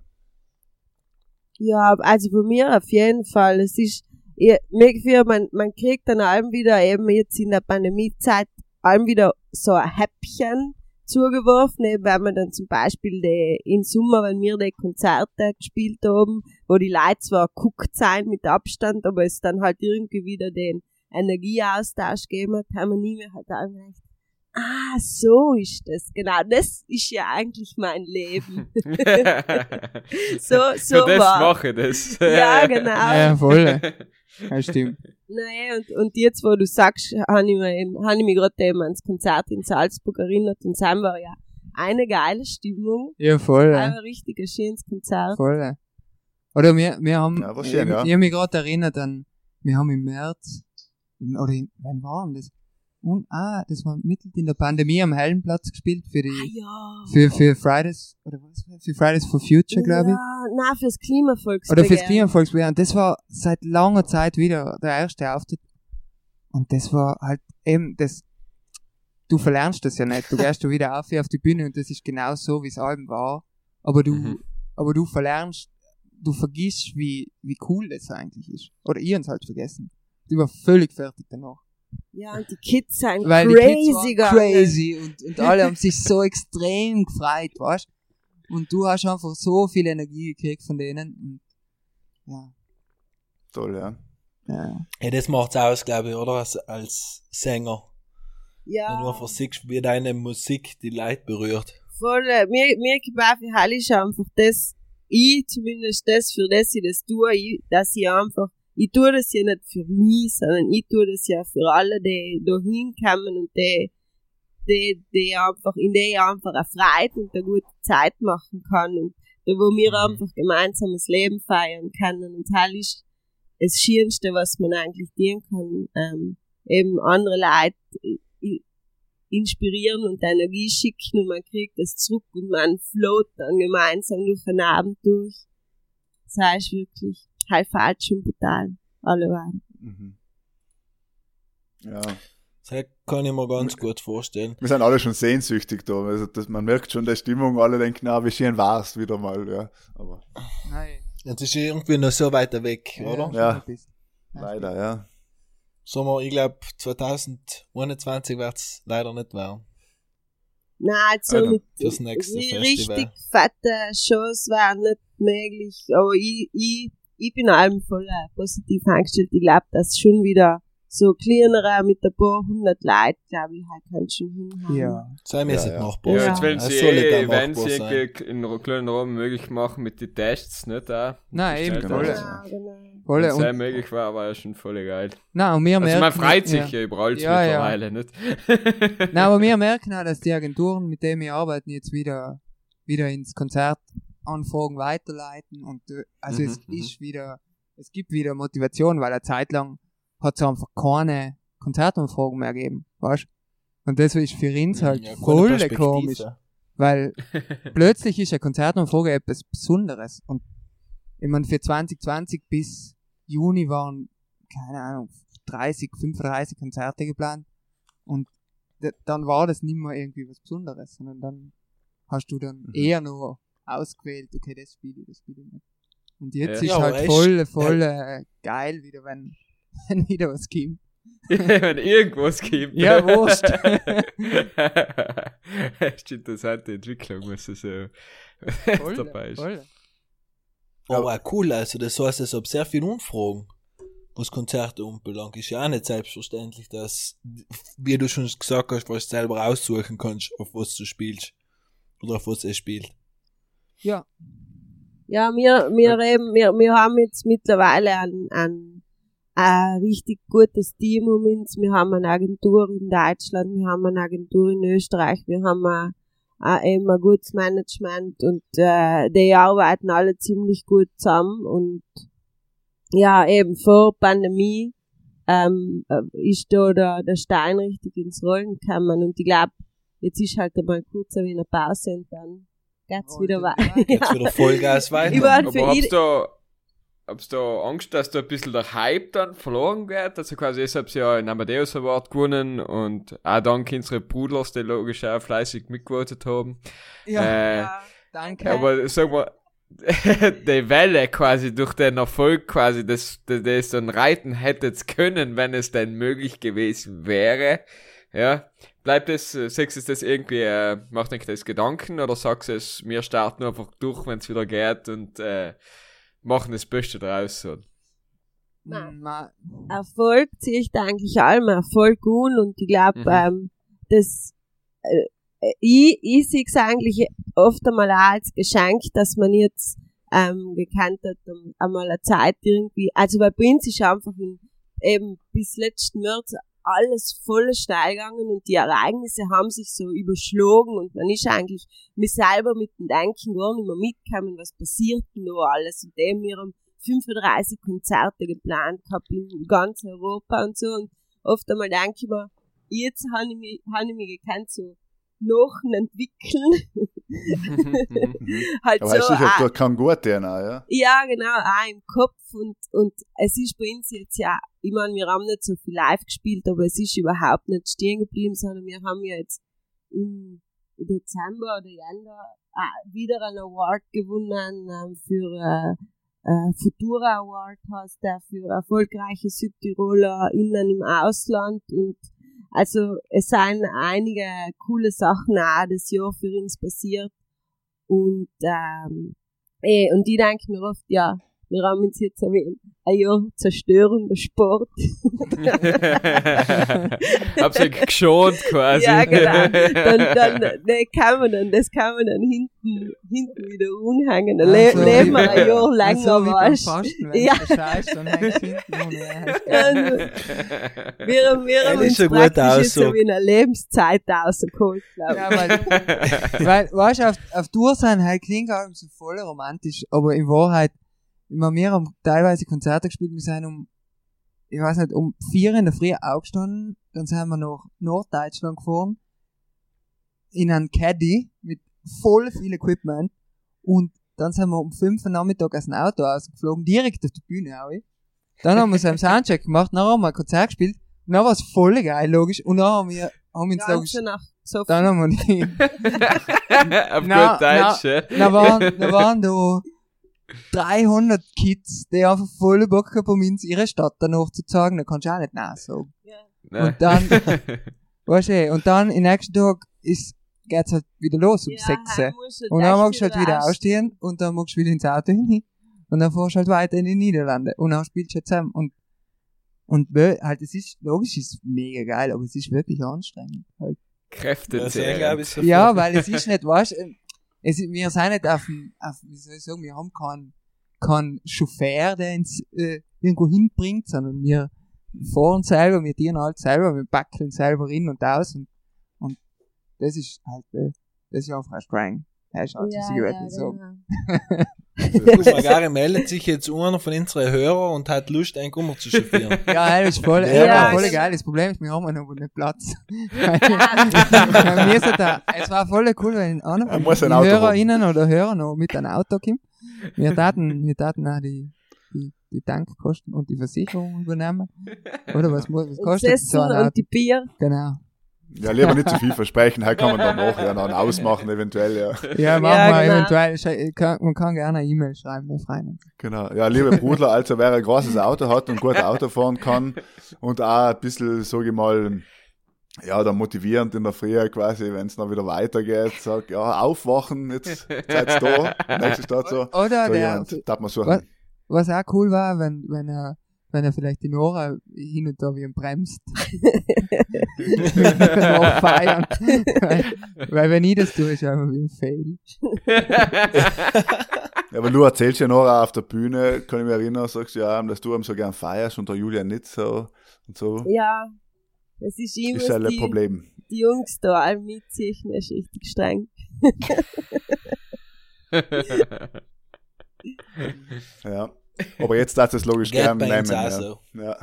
Ja, also bei mir auf jeden Fall. Es ist, ich, mir gefällt, man, man kriegt dann allem wieder eben jetzt in der Pandemiezeit allem wieder so ein Häppchen zugeworfen, eben wenn man dann zum Beispiel die, im Sommer, wenn wir die Konzerte gespielt haben, wo die Leute zwar guckt sein mit Abstand, aber es dann halt irgendwie wieder den Energieaustausch gegeben hat, haben wir nie mehr halt auch gedacht, ah, so ist das, genau, das ist ja eigentlich mein Leben. so, so Für das war. mache ich das. Ja, genau. Ja, voll. Ja, stimmt. Nein, und, und jetzt, wo du sagst, habe ich, mir hab ich mich gerade eben ans Konzert in Salzburg erinnert und es war ja eine geile Stimmung. Ja, voll. Ein richtig ein schönes Konzert. Voll. Oder wir, wir haben, Ja, schön, ich, ja. ich habe mich gerade erinnert an, wir haben im März, oder in, wann war denn das? Und, ah, das war mitten in der Pandemie am Heldenplatz gespielt für Ah, die, ja. für, für Fridays, oder was? war das? Für Fridays for Future, glaube ich. Ja, nein, fürs Klimavolksbegehren. Oder fürs Klimavolksbegehren. Das war seit langer Zeit wieder der erste Auftritt. Und das war halt eben das, du verlernst das ja nicht. Du gehst da wieder auf, auf die Bühne und das ist genau so, wie es allem war. Aber du, Mhm. aber du verlernst, du vergisst, wie, wie cool das eigentlich ist. Oder ihr haben's halt vergessen. Ich war völlig fertig danach. Ja, und die Kids sind Weil die crazy Kids waren gegangen. crazy und, und alle haben sich so extrem gefreut, weißt Und du hast einfach so viel Energie gekriegt von denen. Und, ja, Toll, ja. ja. Ja, das macht's aus, glaube ich, oder? Als, als Sänger. Wenn du Ja, einfach siehst, wie deine Musik die Leute berührt. voll. Mir, mir auch für Halle ist einfach das, ich zumindest das, für das ich das tue, ich, dass ich einfach, ich tue das ja nicht für mich, sondern ich tue das ja für alle, die da hinkommen und die, die, die einfach, in der ich einfach eine Freude und eine gute Zeit machen kann und da wo wir Mhm. einfach gemeinsam das Leben feiern können und Halle ist das Schönste, was man eigentlich tun kann, ähm, eben andere Leute inspirieren und Energie schicken und man kriegt das zurück und man float dann gemeinsam durch den Abend durch. Das heißt wirklich, halb falsch und brutal. Alle waren. Mhm. Ja. Das kann ich mir ganz gut vorstellen. Wir sind alle schon sehnsüchtig da. Also das, man merkt schon der Stimmung, alle denken, na, wie schön war's wieder mal, ja. Aber Nein. Jetzt ist irgendwie noch so weiter weg, oder? schon Ja. ein bisschen. leider, ja. Sommer, ich glaube, 2021 wird's leider nicht werden. Nein, also mit fürs nächste Festival. richtig fette Shows wären nicht möglich. Aber ich, ich, ich bin allem voll äh, positiv eingestellt. Ich glaube, dass schon wieder so kleinere mit ein paar hundert Leuten, glaube ich, halt kann schon hinhauen. Ja. Sei mir Ja, ja. machbar. Ja, Ja. jetzt wollen sie nicht eh, auch wenn sie einem kleinen Raum möglich machen mit den Tests, nicht da? Nein, eben, Genau. voll. Genau, genau. Voll. Wenn es Und, möglich war, war ja schon voll geil. nein, und wir Also merken, man freut sich ja. ja, über alles Ja, ja. mittlerweile, nicht? Nein, aber wir merken auch, dass die Agenturen, mit denen wir arbeiten, jetzt wieder, wieder ins Konzert Anfragen weiterleiten und also Mhm, es mhm. ist wieder, es gibt wieder Motivation, weil eine Zeit lang hat es einfach keine Konzertanfragen mehr gegeben, weißt Und das ist für uns halt Ja, voll komisch, weil plötzlich ist eine Konzertanfrage etwas Besonderes und ich meine, für 2020 bis Juni waren, keine Ahnung, 30, 35 Konzerte geplant und dann war das nicht mehr irgendwie was Besonderes, sondern dann hast du dann Mhm. eher nur ausgewählt, okay, das spiele ich, das spiele ich nicht. Und jetzt Ja. ist Ja, halt voll, voll äh, geil wieder, wenn, wenn wieder was kommt. Wenn irgendwas gibt. Ja, wurscht. Echt interessante Entwicklung, ich sagen. Voll, dabei ist. voll. Aber auch cool, also das heißt, es hat sehr viele Umfragen, was Konzerte anbelangt. Ist ja auch nicht selbstverständlich, dass, wie du schon gesagt hast, was du selber aussuchen kannst, auf was du spielst. Oder auf was er spielt. Ja, Ja, wir, wir eben, wir, wir haben jetzt mittlerweile ein, ein, ein richtig gutes Team um uns. Wir haben eine Agentur in Deutschland, wir haben eine Agentur in Österreich, wir haben ein, ein, eben ein gutes Management und äh, die arbeiten alle ziemlich gut zusammen und ja, eben vor Pandemie ähm, äh, ist da der, der Stein richtig ins Rollen gekommen und ich glaube, jetzt ist halt einmal kurz ein wenig Pause und dann geht's wieder es weiter. Jetzt wieder Vollgas weiter. Überall Aber für hab's da, hab's da Angst, dass da ein bisschen der Hype dann verloren geht? Also quasi, jetzt hab's ja einen Amadeus Award gewonnen und auch dank unserer Brudlers, die logisch auch fleißig mitgevotet haben. ja, Äh, danke. Aber sag mal, die Welle quasi durch den Erfolg quasi, das, das, das dann reiten hättet können, wenn es denn möglich gewesen wäre. Ja, bleibt es, äh, sagst du das irgendwie, äh, macht euch das Gedanken oder sagst du es, wir starten einfach durch, wenn es wieder geht und äh, machen das Beste draus. So. Nein. Ma- Erfolg ziehe ich da eigentlich allem Erfolg un und ich glaube, Mhm. ähm, das äh, äh, ich, ich sehe es eigentlich oft einmal auch als Geschenk, dass man jetzt ähm, gekannt hat, um, einmal eine Zeit irgendwie, also bei uns ist einfach in, eben bis letzten März alles voll steil gegangen und die Ereignisse haben sich so überschlagen und man ist eigentlich mir selber mit dem Denken gar nicht mehr mitgekommen, was passiert denn da alles und dem wir haben 35 Konzerte geplant gehabt in ganz Europa und so. Und oft einmal denke ich mir, jetzt habe ich mich, habe ich mich gekannt, so Knochen entwickeln. halt Aber so, ich ah, da kein gut DNA, ja? ja, genau, auch im Kopf und, und es ist bei uns jetzt ja, ich meine, wir haben nicht so viel live gespielt, aber es ist überhaupt nicht stehen geblieben, sondern wir haben ja jetzt im Dezember oder Januar äh, wieder einen Award gewonnen ähm, für äh, äh, Futura Award heißt der für erfolgreiche Südtiroler innen im Ausland und also es sind einige coole Sachen auch das Jahr für uns passiert. Und ähm, eh, und ich denke mir oft, ja, wir haben uns jetzt ein wenig- ein Jahr zerstörender Sport. Hab's ja geschont quasi. Ja, genau. Dann, dann, ne, kann man dann, das kann man dann hinten, hinten wieder umhängen. Dann le Also, leben wir ein Jahr länger, so wie beim weißt Fasten, wenn Ja. du scheißt, dann hinten ohne. Also, wir, wir haben Das uns praktisch jetzt so wie eine Lebenszeit rausgeholt, glaube ich. Ja, weil, weil, weißt du, auf, auf Tour sein halt klingt allem so voll romantisch, aber in Wahrheit, meine, wir haben teilweise Konzerte gespielt, wir sind um, ich weiß nicht, um vier in der Früh aufgestanden, dann sind wir nach Norddeutschland gefahren, in einen Caddy mit voll viel Equipment und dann sind wir um fünf am Nachmittag aus dem Auto ausgeflogen, direkt auf die Bühne auch. Dann haben wir so einen Soundcheck gemacht, dann haben wir ein Konzert gespielt, und dann war es voll geil, logisch, und dann haben wir, haben wir uns logisch, so dann haben wir die, Auf Na, gut Deutsch, ja. da waren, da waren da 300 Kids, die einfach voll Bock gehabt haben, uns ihre Stadt danach zu zeigen, da kannst du auch nicht nein sagen. Nein. Und dann, weißt du, eh, und dann, im nächsten Tag ist, geht's halt wieder los, um Ja, sechs. heim musst du Und dann magst du halt wieder aus- ausstehen, und dann magst du wieder ins Auto hin, und dann fahrst du halt weiter in die Niederlande, und dann spielst du halt zusammen, und, und, halt, es ist, logisch, es ist mega geil, aber es ist wirklich anstrengend, halt. Kräfte Das zählen. glaube ich so Ja, weil es ist nicht, weißt du, es, wir sind nicht auf, dem- auf, wie soll ich sagen, wir haben keinen, keinen Chauffeur, der uns äh, irgendwo hinbringt, sondern wir fahren selber, wir dienen halt selber, wir backeln selber in und aus und, und das ist halt, äh, das ist einfach ein Ist halt, Ja, was ich wirklich ja, sagen. genau. Mal, Gary meldet sich jetzt einer von unseren Hörern und hat Lust, einen Kummer zu chauffieren. Ja, das ist voll, Ja, ja, voll geil. Das Problem ist, wir haben noch nicht Platz. Weil mir ist da, es war voll cool, wenn einer Er von ein den HörerInnen oder Hörer noch mit einem Auto kommt. Wir taten, wir taten auch die, die, die Tankkosten und die Versicherung übernehmen. Oder was muss, was Und kostet das so ein Auto? und die Bier. Genau. Ja, lieber nicht zu viel versprechen, halt kann man dann noch, ja, dann ausmachen eventuell, ja. Ja, machen Ja, wir genau. eventuell, kann, man kann gerne eine E-Mail schreiben, wir freuen uns. Genau. Ja, liebe Brudler, also wer ein großes Auto hat und gut Auto fahren kann und auch ein bisschen, sag ich mal, ja, da motivierend in der Früh quasi, wenn es dann wieder weitergeht, sag, ja, aufwachen, jetzt seid's da, nächste Stadt so. Oder So der, jemand, darf man Was? suchen. was auch cool war, wenn, wenn er, wenn er vielleicht die Nora hin und da wie ihn bremst. feiern. weil, weil wenn ich das tue, ist einfach wie ein Fail. Ja, aber du erzählst ja noch auf der Bühne, kann ich mich erinnern, sagst ja, dass du ihm so gern feierst und der Julia nicht so und so. Ja, das ist immer ist halt ein die, Problem. die Jungs da alle mitziehen, ist richtig streng. Ja. Aber jetzt darfst du es logisch Geht gern bei nehmen. auch Ja. Ja.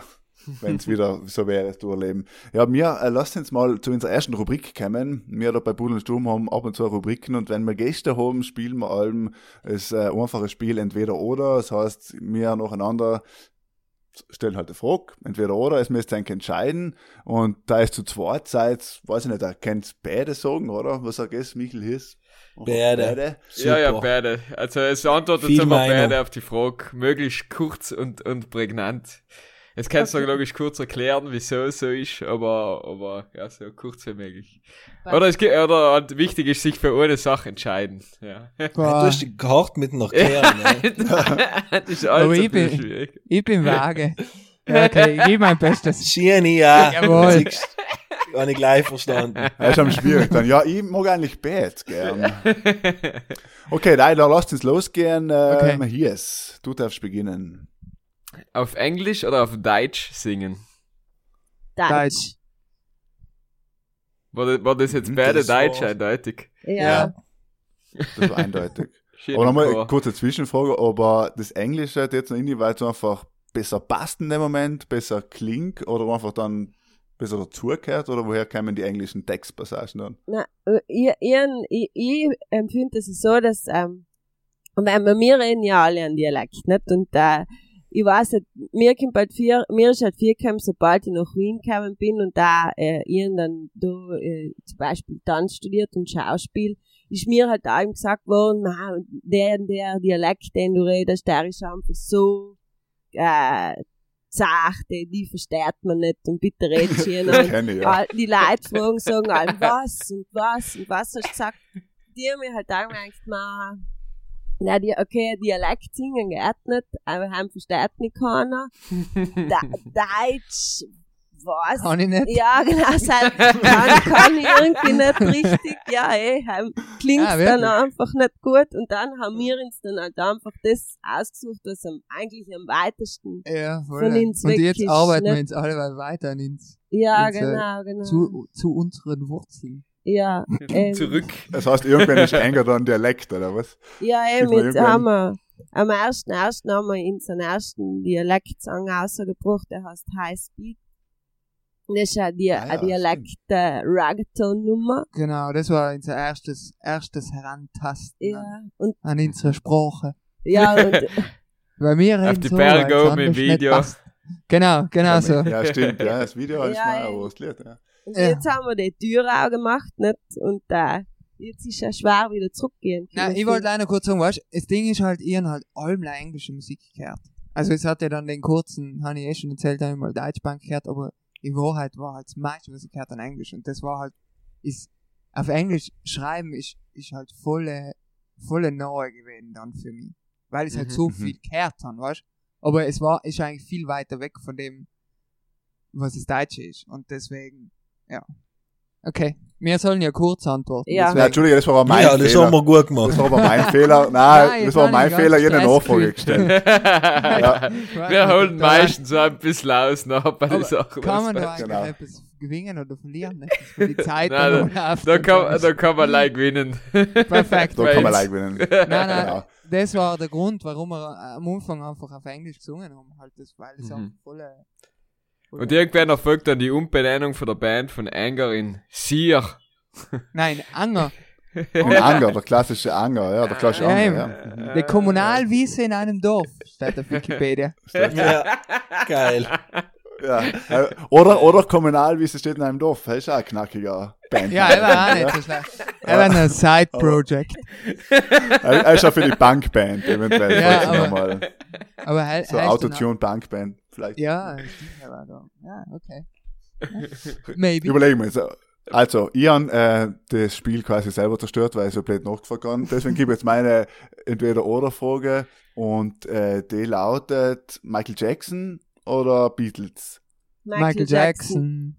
Wenn es wieder so wäre, das durchleben. Ja, wir äh, lasst uns mal zu unserer ersten Rubrik kommen. Wir da bei Pudel und Sturm haben ab und zu Rubriken und wenn wir Gäste haben, spielen wir allem das äh, einfache Spiel entweder oder. Das heißt, wir nacheinander stellen halt eine Frage, entweder oder, es müsst ihr eigentlich entscheiden und da ist zu zweit seid, weiß ich nicht, ihr könnt beide sagen, oder? Was sagt es, Michael Hiss? Beide. Ja, ja, Super. beide. Also es antwortet Viel immer beide auf die Frage, möglichst kurz und, und prägnant. Es kannst du logisch kurz erklären, wieso es so ist, aber, aber ja, so kurz wie möglich. Oder es oder wichtig ist, sich für eine Sache entscheiden. Ja. Du Boah, hast die hart mit noch kehren, ne? das ist Aber alles ich ein bisschen bin- schwierig. ich bin vage. Ja, okay, ich gebe mein Bestes. Schieni, ja. Jawohl. Habe ich gleich verstanden. Das ist am schwierig dann. Ja, ich mag eigentlich Bad gern. Okay, nein, dann lasst uns losgehen. Okay. Ähm, Hier ist. Du darfst beginnen. Auf Englisch oder auf Deutsch singen? Deutsch. War das, war das jetzt Mhm, beide das war- Deutsch eindeutig? Ja. Das war eindeutig. Aber nochmal Chor. kurze Zwischenfrage, aber das Englische hat jetzt noch irgendwie, weil es einfach besser passt in dem Moment, besser klingt oder einfach dann bis er dazugehört oder woher kommen die englischen Textpassagen dann? Na, äh, ich, ich, ich, ich empfinde es so, dass, ähm, weil wir, wir reden ja alle einen Dialekt, nicht? Und, äh, ich weiß nicht, mir kommt bald vier, mir ist halt vier gekommen, sobald ich nach Wien gekommen bin und da, äh, ich dann da, äh, zum Beispiel Tanz studiert und Schauspiel, ist mir halt auch eben gesagt worden, na, der, der Dialekt, den du redest, der ist einfach so, äh, sachte, die versteht man nicht und bitte redest hier ja. Die Leute fragen, sagen alle, was und was und was hast du gesagt? Die haben mir halt auch gedacht, na, na, die, okay, Dialekt singen geht nicht, aber haben versteht nicht keiner. Da, Deutsch, was? Kann ich nicht. Ja, genau, sein kann, kann ich irgendwie nicht richtig, ja, eh, heim klingt Ah, dann einfach nicht gut und dann haben wir uns dann halt einfach das ausgesucht, was am, eigentlich am weitesten, Ja, voll. Von ins Und weg jetzt ist, arbeiten wir nicht? uns alle weiter ins, ja, Ins, äh, genau, genau, zu, zu unseren Wurzeln. Ja, ähm, Zurück. Das heißt, irgendwann ist enger dann Dialekt, oder was? Ja, eben, jetzt irgendwann- haben wir, am ersten, ersten haben wir unseren ersten Dialektsong rausgebracht, der heißt High Speed. Das ist eine, Di Ah ja, Dialekt äh, Reggaeton-Nummer. Genau, das war unser erstes, erstes Herantasten Ja, an, und, an unsere Sprache. ja, und, Weil wir reden die so, Berge oben im Video. passt. Genau, genau so. Ja, stimmt, ja, das Video ist Ja, mal Lied, ja. und Ja. jetzt haben wir die Tür auch gemacht, nicht? Und, äh, jetzt ist ja schwer wieder zurückgehen. Nein, ich wollte leider kurz sagen, weißt, das Ding ist halt, ihr habt halt allem englische Musik gehört. Also es hat ja dann den kurzen, habe ich eh schon erzählt, habe ich mal Deutschbank gehört, aber in Wahrheit war halt das meiste, was ich gehört an Englisch. Und das war halt, ist, auf Englisch schreiben ist, ist halt volle, volle nahe gewesen dann für mich. Weil ich halt Mhm, so mhm. viel gehört habe, weißt Aber es war, ist eigentlich viel weiter weg von dem, was das Deutsche ist. Und deswegen, ja. Okay. Wir sollen ja kurz antworten. Ja. Ja, Entschuldige, das war aber mein ja, das Fehler. haben wir gut gemacht. Das war aber mein Fehler. Nein, Nein, das war mein Fehler, jede Stress Nachfrage gestellt. Ja. Wir holen meistens so ein bisschen aus nach bei den Sachen. Kann man da eigentlich Genau. etwas gewinnen oder verlieren? Dass man die Zeit Nein, Da und kann, da kann man like gewinnen. Perfekt. Da kann man like gewinnen. Nein, nein, Genau. Das war der Grund, warum wir äh, am Anfang einfach auf Englisch gesungen haben. Halt das, weil es Mhm. einfach volle, volle Und irgendwann erfolgt dann die Umbenennung von der Band von Anger in Sier. Nein, Anger. Ein Anger, der klassische Anger, ja, der klassische Ja, Anger, ja. Die Kommunalwiese in einem Dorf, steht auf Wikipedia. Ja, geil. Ja. Äh, Oder, oder kommunal, wie es steht in einem Dorf. Das ist auch ein knackiger Band. Ja, er war auch nicht so schlecht. Er war ein Side-Project. Er er ist auch für die Bankband, eventuell. Ja, aber- nochmal. Aber he So Autotune-Bankband, vielleicht. Ja, stimmt, er war da. Ja, okay. Maybe. Überlegen wir jetzt. Also, ich habe äh, das Spiel quasi selber zerstört, weil ich so blöd nachgefragt habe. Deswegen gebe ich jetzt meine Entweder-Oder-Frage und äh, die lautet Michael Jackson oder Beatles? Michael Jackson.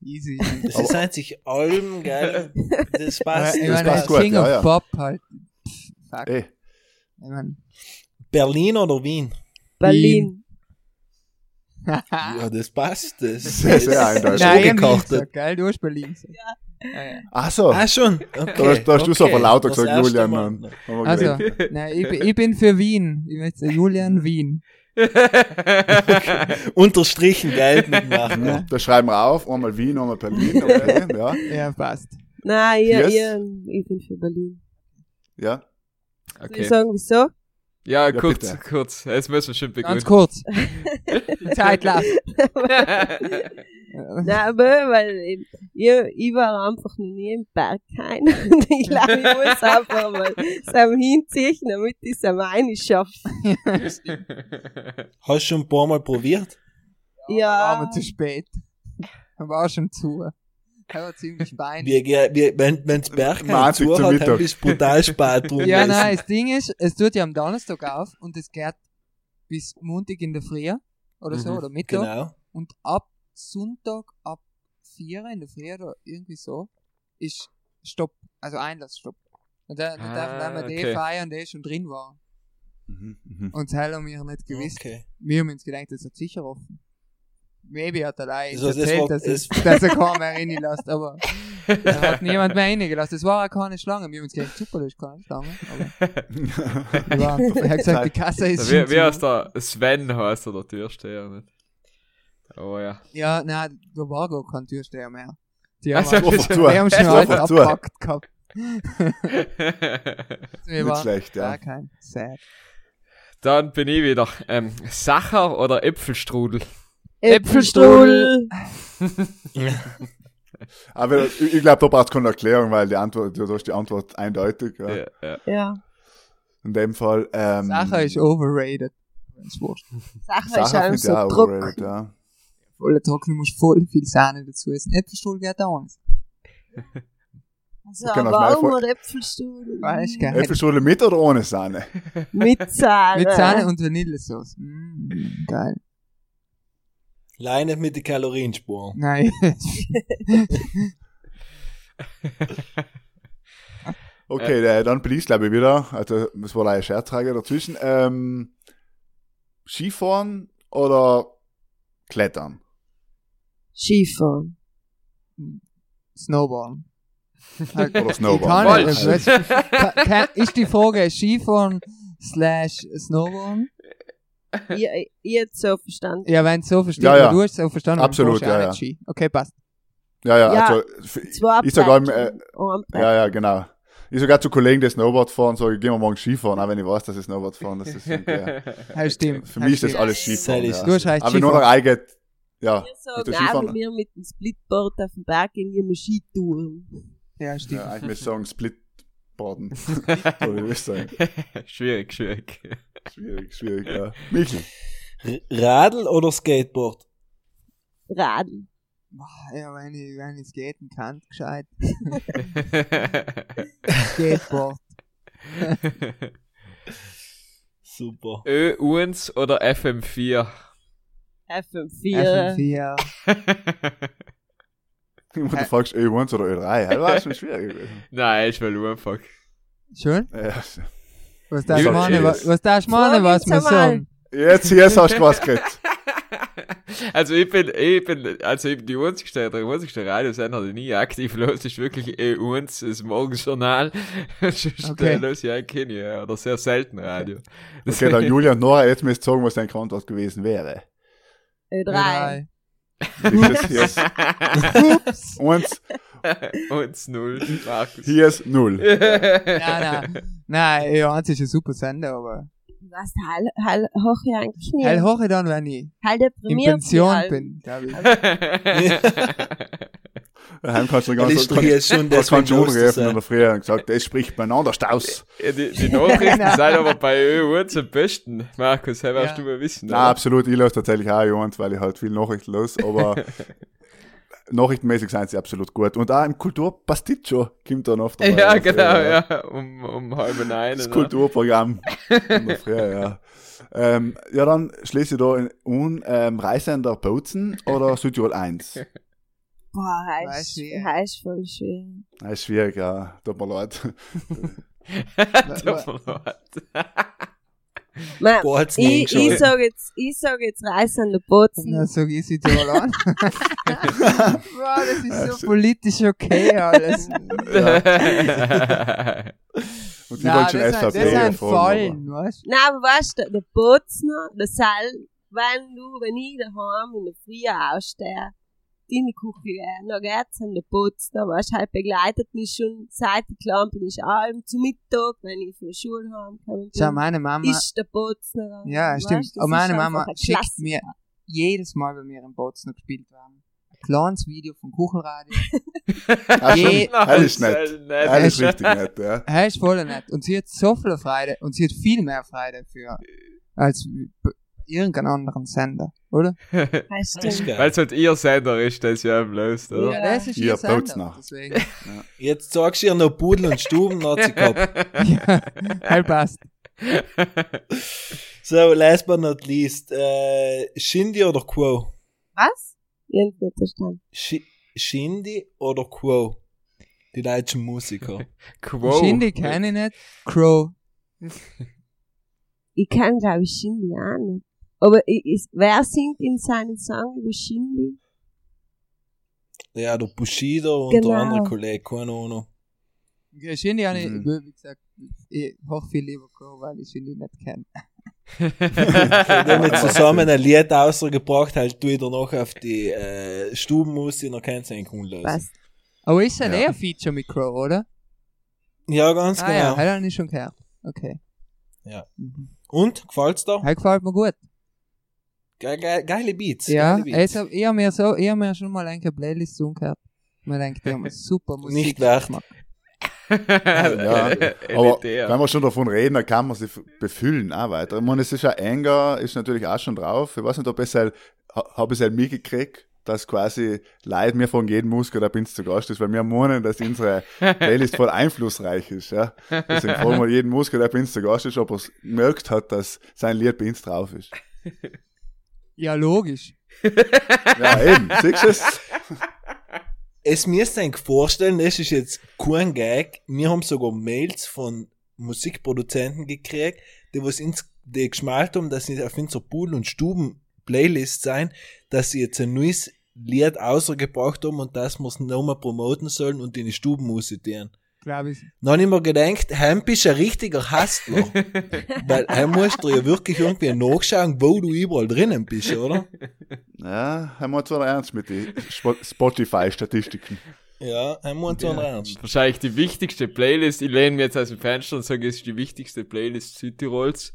Easy. Das ist einzig allem, geil. Das passt. ich das meine, passt gut, King ja, of ja. Pop halt. Fuck. Ey, Ich mein, Berlin oder Wien? Berlin. Ja, das passt. Das Sehr, sehr eindeutig. Nein, gekocht. geil, du hast Berlin gesagt. Ja. Ja, ach so. Ah, schon. Okay. Da hast- da hast du so okay. aber lauter Das gesagt, Julian. Mann. Also, nein, ich, bin- ich bin für Wien. Ich möchte Julian Wien. Unterstrichen gelb mitmachen. Ja, das schreiben wir auf. Einmal Wien, einmal Berlin. Okay, ja. Ja, passt. Nein, ich, Yes. ich, ich bin für Berlin. ja. Soll ich Okay. sagen, wieso? Ja, Ja, kurz, bitte. kurz. Jetzt müssen wir schon Ganz begründen. kurz. Zeit läuft. Nein, aber, weil ich, ich, war einfach noch nie im Berghain und ich glaube, ich muss einfach mal so hinziehen, damit ich es am einen schaffe. Hast du schon ein paar Mal probiert? Ja, Aber zu spät. War schon zu. War ziemlich beinig. Wir, wir, wenn, wenn's Mahnzig zu zum hat, dann bist du brutal spät drum. Ja, nein, das Ding ist, es tut ja am Donnerstag auf und es geht bis Montag in der Früh oder so, Mhm, oder Mittag. Genau. Und ab Sonntag, ab 4 in der Früh oder irgendwie so, ist Stopp, also Einlassstopp. Und dann, dann darf Ah, man die okay. feiern, die schon drin war. Mhm, mhm. Und das haben wir nicht gewusst. Okay. Wir haben uns gedacht, das hat sicher offen. Maybe hat er Also, das erzählt, war- dass, das- dass er keinen mehr reinlässt, aber da hat niemand mehr reingelassen. Es war auch keine Schlange. Wir haben uns gedacht, super, das ist keine Schlange. Aber die war, er hat gesagt, die Kasse ist wie, schon wie zu. heißt der? Sven heißt er, der Türsteher. Nicht? Oh ja. Ja, nein, da war gar kein Türsteher mehr. Die Also, haben, Einfach zu. die haben schon alles abgepackt gehabt. Nicht schlecht, ja. gar kein Sad. Dann bin ich wieder. Ähm, Sacher oder Äpfelstrudel? Äpfelstrudel. Aber ich, glaube, da braucht es keine Erklärung, weil die Antwort, da ist die Antwort eindeutig. Ja. Ja, ja. Ja. In dem Fall. Ähm, Sache ist overrated. Ist. Sache ist Sache einfach finde ich so auch Druck. overrated, ja. Volle trocken, du musst voll viel Sahne dazu essen. Äpfelstuhl geht auch nicht. Also, Ich kann auch warum oder Äpfelstrudel? Weißt du, geil. Äpfelschule mit oder ohne Sahne? Mit Sahne. Mit Sahne und Vanillesauce. Mm, geil. Leine mit den Kalorienspuren. Nein. Okay, äh, dann bin ich glaube ich wieder. Also es war eine Scherzfrage dazwischen. Ähm, Skifahren oder Klettern? Skifahren. Snowboarden. Oder Snowboarden? Kann ich, Falsch. weißt, kann, kann, ist die Frage Skifahren slash Snowboarden? Ich, ich, ich jetzt so verstanden. Ja, wenn es so verstehst, Ja, ja. du hast es so verstanden, dann Absolut, du ja, ja. Ski. Okay, passt. Ja, ja, Ja, also ich sogar, äh, Brett. ja, ja, genau. Ich sogar zu Kollegen, die Snowboard fahren, sage, gehen wir morgen Skifahren, auch wenn ich weiß, dass sie Snowboard fahren. Das ist ja. Ja, stimmt. Für mich ist das alles Skifahren. Ja. Du hast recht, Aber nur noch eingeht, ja, Wir sagen auch, wenn wir mit dem Splitboard auf den Berg gehen, gehen wir Skitouren. Ja, stimmt. ja, ich muss sagen, Splitboarden. Sagen. schwierig, schwierig. Schwierig, schwierig, ja. Michel. Radl oder Skateboard? Radeln. Boah, Ja, wenn ich, wenn ich skaten kann, gescheit. Skateboard. Super. Ö1 oder FM4? FM4. FM4. Du fragst Ö1 oder Ö3. Das war schon schwierig gewesen. Nein, ich will einfach. Schön. Ja. Was darfst du yes. was darfst Frag was jetzt wir sagen? Jetzt, jetzt hast du was gekriegt. Also ich bin, ich bin, also ich bin die einzigste, der einzigste Radiosender, der nie aktiv los ist, wirklich E1, das Morgenjournal. Sonst Okay. los eigentlich nie, ja, oder sehr selten Radio. Okay, dann Julia und Nora, jetzt müsst ihr sagen, was deine Antwort gewesen wäre. Ö3. Ist das hier ist eins, Und null, Markus. hier ist null. Nein, nein. Nein, ja, eins ist ein super Sender, aber. Was, heil, heil, hoch ich eigentlich nie. Heil hoch ich dann, wenn ich Heil in deprimiert Pension mich halt. bin, glaube ich. Daheim kannst du Das ganz ist doch jetzt schon das kannst du anrufen in der Früh und gesagt, das spricht man anders aus. Ja, die, die Nachrichten sind aber bei Ö1 am besten. Markus, hey, wirst Ja. du mal wissen. Na, oder? absolut, ich löse tatsächlich auch Johannes, weil ich halt viel Nachrichten los, aber nachrichtenmäßig sind sie absolut gut. Und auch im Kulturpasticcio kommt dann oft. Ja, Früh, genau, ja. Um, um halb neun. Das? Kulturprogramm. in der Früh, ja. Ähm, ja, dann schließe ich da in, un, ähm, Reisender Bozen oder Südtirol 1. Boah, heiß, heiß voll schwer. Das ist schwierig, ja. Tut mir leid. Tut mir leid. Man, Boah, ich, ich geschaut. sag jetzt, ich sag jetzt Reis an der Bozen. Na, sag ich Südtirol an. Boah, das ist so politisch okay alles. Und die Nein, wollte schon das, sind, das sind Fallen, weißt Nein, aber weißt du, der Bozner, der Sal, wenn du, wenn ich daheim in der Früh ausstehe, in die Küche gehe, dann geht's an der Bozner, weißt du, halt begleitet mich schon, seit ich klein bin, ich allem zum Mittag, wenn ich von der Schule heimkomme, Schau, meine Mama, ist der Bozner. ja, weißt, stimmt. das Aber meine ist Mama schickt mir jedes Mal, wenn wir im Bozen gespielt haben, ein kleines Video vom Kuchenradio. Ah, Je- das ist nett. Das ist richtig nett, ja. Er ist voll nett. Und sie hat so viel Freude und sie hat viel mehr Freude für, als b- irgendein anderen Sender, oder? Ist. Weil es halt ihr Sender ist, das ja bloß, oder? Ja. das ist Ihr ihr Sender. Bozner. Deswegen. Jetzt sagst du ihr noch Pudel und Stuben, gehabt. ja, halt passt. So, last but not least, äh, Shindy oder Quo? Was? Ich hab nicht verstanden. Shi Shindy oder Quo? Die deutschen Musiker. Quo. Shindy kenne ich nicht. Crow. Ich kann, glaube ich, Shindy auch nicht. Aber ich, ich, wer singt in seinen Song über Shindy? Ja, der Bushido und Genau. der andere Kollege, keine Ahnung. Ja, Shindy habe ich, Mhm. wie gesagt, ich hoch viel lieber Crow, weil ich Shindy nicht kenne. Wenn wir zusammen ein Lied ausgebracht, halt du wieder noch auf die äh, Stubenmusik, dann kannst du einen Kunden lösen. Passt. Aber ist ein Ja. eher Feature mit Crow, oder? Ja, ganz Ah genau. ja, hat er nicht schon gehört. Okay. Ja. Mhm. Und, gefällt's dir? Er gefällt mir gut. Ge ge geile Beats. Ja, geile Beats. hab ich hab mir so, ich hab mir schon mal eine Playlist zugehört. Man denkt, die haben super Musik. Nicht wert. Ja, Aber wenn wir schon davon reden, dann kann man sich befüllen auch weiter. Ich meine, es ist ja enger, ist natürlich auch schon drauf. Ich weiß nicht, ob ich es habe ich es mitgekriegt, dass quasi Leute mir von jedem Musiker da bin's zu Gast ist, weil wir meinen, dass unsere Playlist voll einflussreich ist. Ja. Deswegen fragen wir jeden Musiker, der bei uns zu Gast ist, ob er es gemerkt hat, dass sein Lied bei uns drauf ist. Ja, logisch. Ja, eben, siehst du es? es müsst euch vorstellen, das ist jetzt kein Gag. Wir haben sogar Mails von Musikproduzenten gekriegt, die was ins, die geschmalt haben, dass sie auf unserer Pool- und Stuben-Playlist sein, dass sie jetzt ein neues Lied ausgebracht haben und dass wir es nochmal promoten sollen und in die Stuben musizieren. Glaube ich. Dann habe ich mir gedacht, heim bist du ein richtiger Hustler. Weil heim musst du ja wirklich irgendwie nachschauen, wo du überall drinnen bist, oder? Ja, haben wir zwar ernst mit den Spo- Spotify-Statistiken. Ja, heim muss man ernst. Wahrscheinlich die wichtigste Playlist, ich lehne mir jetzt aus dem Fenster und sage, es ist die wichtigste Playlist Südtirols.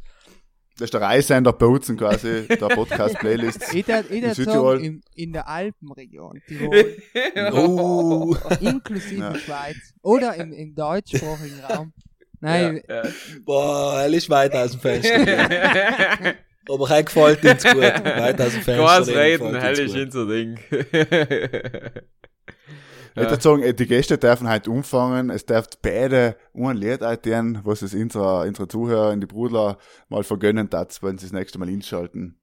Das ist der Reisender Bozen quasi, der Podcast-Playlist. Ich würd- ich In würd Südtirol. sagen, in, in der Alpenregion, Tirol, Oh. inklusive Ja. Schweiz. Oder im, im deutschsprachigen Raum. Nein, Ja, Boah, er ist weit aus dem Fenster. ja. Aber er gefällt uns gut. Weit aus dem Fenster. Dem reden, hell ist unser Ding. Ich würde sagen, äh, die Gäste dürfen heute umfangen. Es darf beide ein Lied eintun, was es unsere, unsere Zuhörer in die Brudler mal vergönnen tat, wenn sie das nächste Mal hinschalten.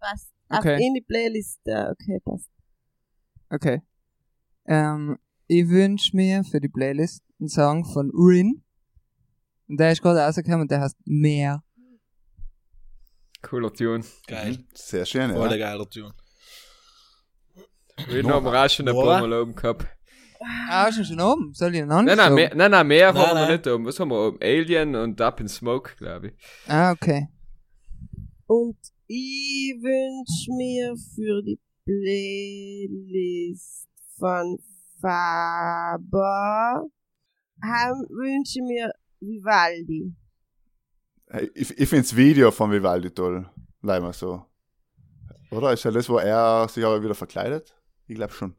Passt. Okay. Auf in die Playlist, ja, okay, passt. okay. Ähm, ich wünsch mir für die Playlist einen Song von Rin. Und der ist gerade rausgekommen und der heißt Meer. Cooler Tune. Geil. Sehr schön, Voll der ja. geiler Tune. Wir haben wir auch schon ein Nora? paar Mal oben gehabt. Ah, ist er schon oben? Soll ich einen anderen Nein, nein, mehr, nein, nein, mehr Nein, haben wir nicht oben. Was haben wir oben? Alien und Up in Smoke, glaube ich. Ah, okay. Und ich wünsch mir für die Playlist von Faber, haben, wünsche mir Vivaldi. Ich, ich finde das Video von Vivaldi toll. Leih mal so. Oder? Ist ja das, wo er sich aber wieder verkleidet? Ich glaube schon.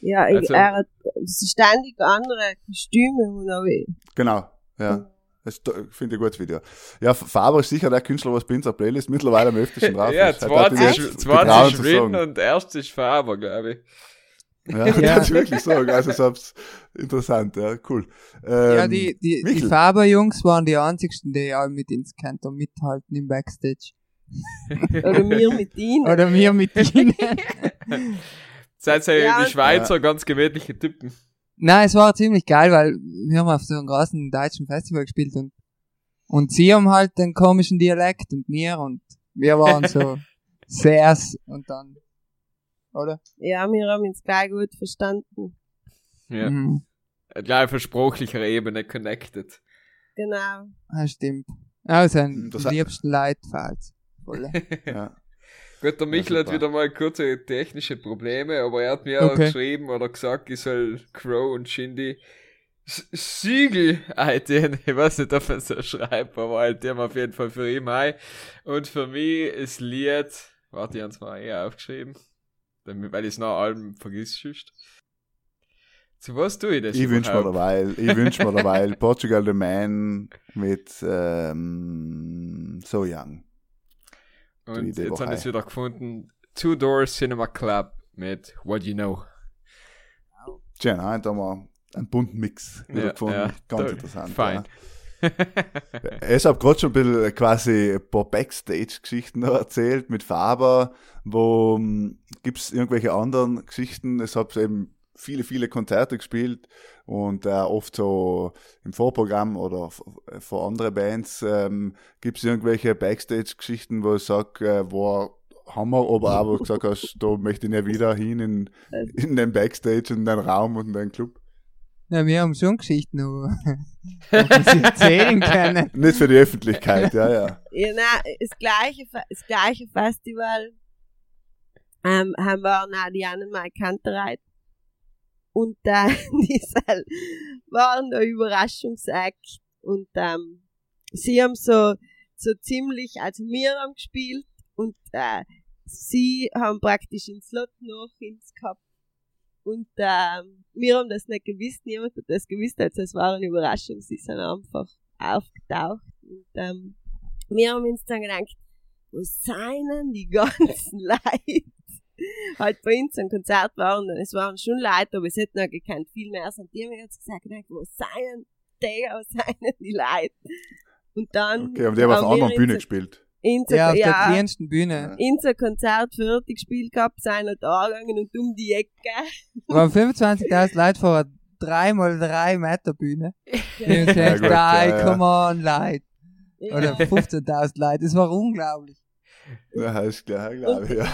Ja, ich, Also- er hat ständig andere Kostüme Genau, ja. Das ist to- finde ich ein gutes Video. Ja, Faber ist sicher der Künstler, was bei unserer Playlist mittlerweile am öftesten drauf ja, ist. Er hat zweites jetzt ist, getraut zweites ist zu Win sagen. und erst ist Faber, glaube ich. Ja, Ja. das wirklich sagen. Also, so hab's interessant, ja, cool. Ähm, ja, die, die, die. Faber-Jungs waren die einzigsten, die ja mit ins Kanto mithalten im Backstage. oder mir mit ihnen. Oder wir mit ihnen. Seid ihr Ja, die Schweizer ganz gemütliche Typen. Nein, es war ziemlich geil, weil wir haben auf so einem großen deutschen Festival gespielt und, und sie haben halt den komischen Dialekt und mir und wir waren so sehr und dann, oder? Ja, wir haben uns gleich gut verstanden. Ja. Mhm. Gleich auf sprachlicher Ebene connected. Genau. Ja, stimmt. Also, ein Das- liebsten. Voll. ja. Gut, der Michael hat wieder mal kurze technische Probleme, aber er hat mir auch Okay. geschrieben oder gesagt, ich soll Crow und Shindy Siegel eintun. Ich weiß nicht, ob er so schreibt, aber halt, die haben auf jeden Fall für ihn ein. Und für mich ist Lied, warte, ich hab's mal eher aufgeschrieben, weil ich es nach allem vergiss schüsst. Zu was tue ich das Ich wünsch mir dabei, ich wünsch mir dabei Portugal the Man mit ähm, So Young. Und jetzt war habe ich es wieder gefunden. Two Door Cinema Club mit What You Know. Tja, nein, da haben wir einen bunten Mix wieder Ja, gefunden. ja, Ganz toll. interessant. Fein. Ja. Ich habe gerade schon ein bisschen quasi ein paar Backstage-Geschichten erzählt mit Faber, wo ähm, gibt's irgendwelche anderen Geschichten. Es hat eben viele, viele Konzerte gespielt und äh, oft so im Vorprogramm oder vor andere Bands ähm, gibt's irgendwelche Backstage-Geschichten, wo ich sag, äh, war Hammer, aber auch, wo du gesagt hast, da möchte ich nicht wieder hin in, in den Backstage, in den Raum und in den Club. Na, wir haben schon Geschichten, aber sie erzählen können. Nicht für die Öffentlichkeit, ja, ja. Ja, nein, das gleiche, das gleiche Festival ähm, haben wir auch die Annenmal Kantereit. Und dann halt, waren da Überraschungsakt und ähm, sie haben so, so ziemlich, also wir haben gespielt und äh, sie haben praktisch ins Slot noch ins gehabt. Und ähm, wir haben das nicht gewusst, niemand hat das gewusst, also es war eine Überraschung, sie sind einfach aufgetaucht. Und ähm, wir haben uns dann gedacht, wo seien die ganzen Leute? halt bei uns ein Konzert waren, und es waren schon Leute, aber es hätten auch gekannt, viel mehr sind die haben jetzt gesagt, gedacht, wo seien die, wo seien die Leute? Und dann Okay, aber die haben auf einer anderen Bühne gespielt. Unser- Ja, auf der ja, kleinsten Bühne. unser Konzert fertig gespielt gehabt, sind halt da gegangen und um die Ecke. waren 25.000 Leute vor einer 3x3 Meter Bühne. Ich hab Ja, gesagt, gut, nein, ja, ja. come on, Leute. Ja. Oder 15.000 Leute. Das war unglaublich. Ja, ist klar, glaube ich. Ja,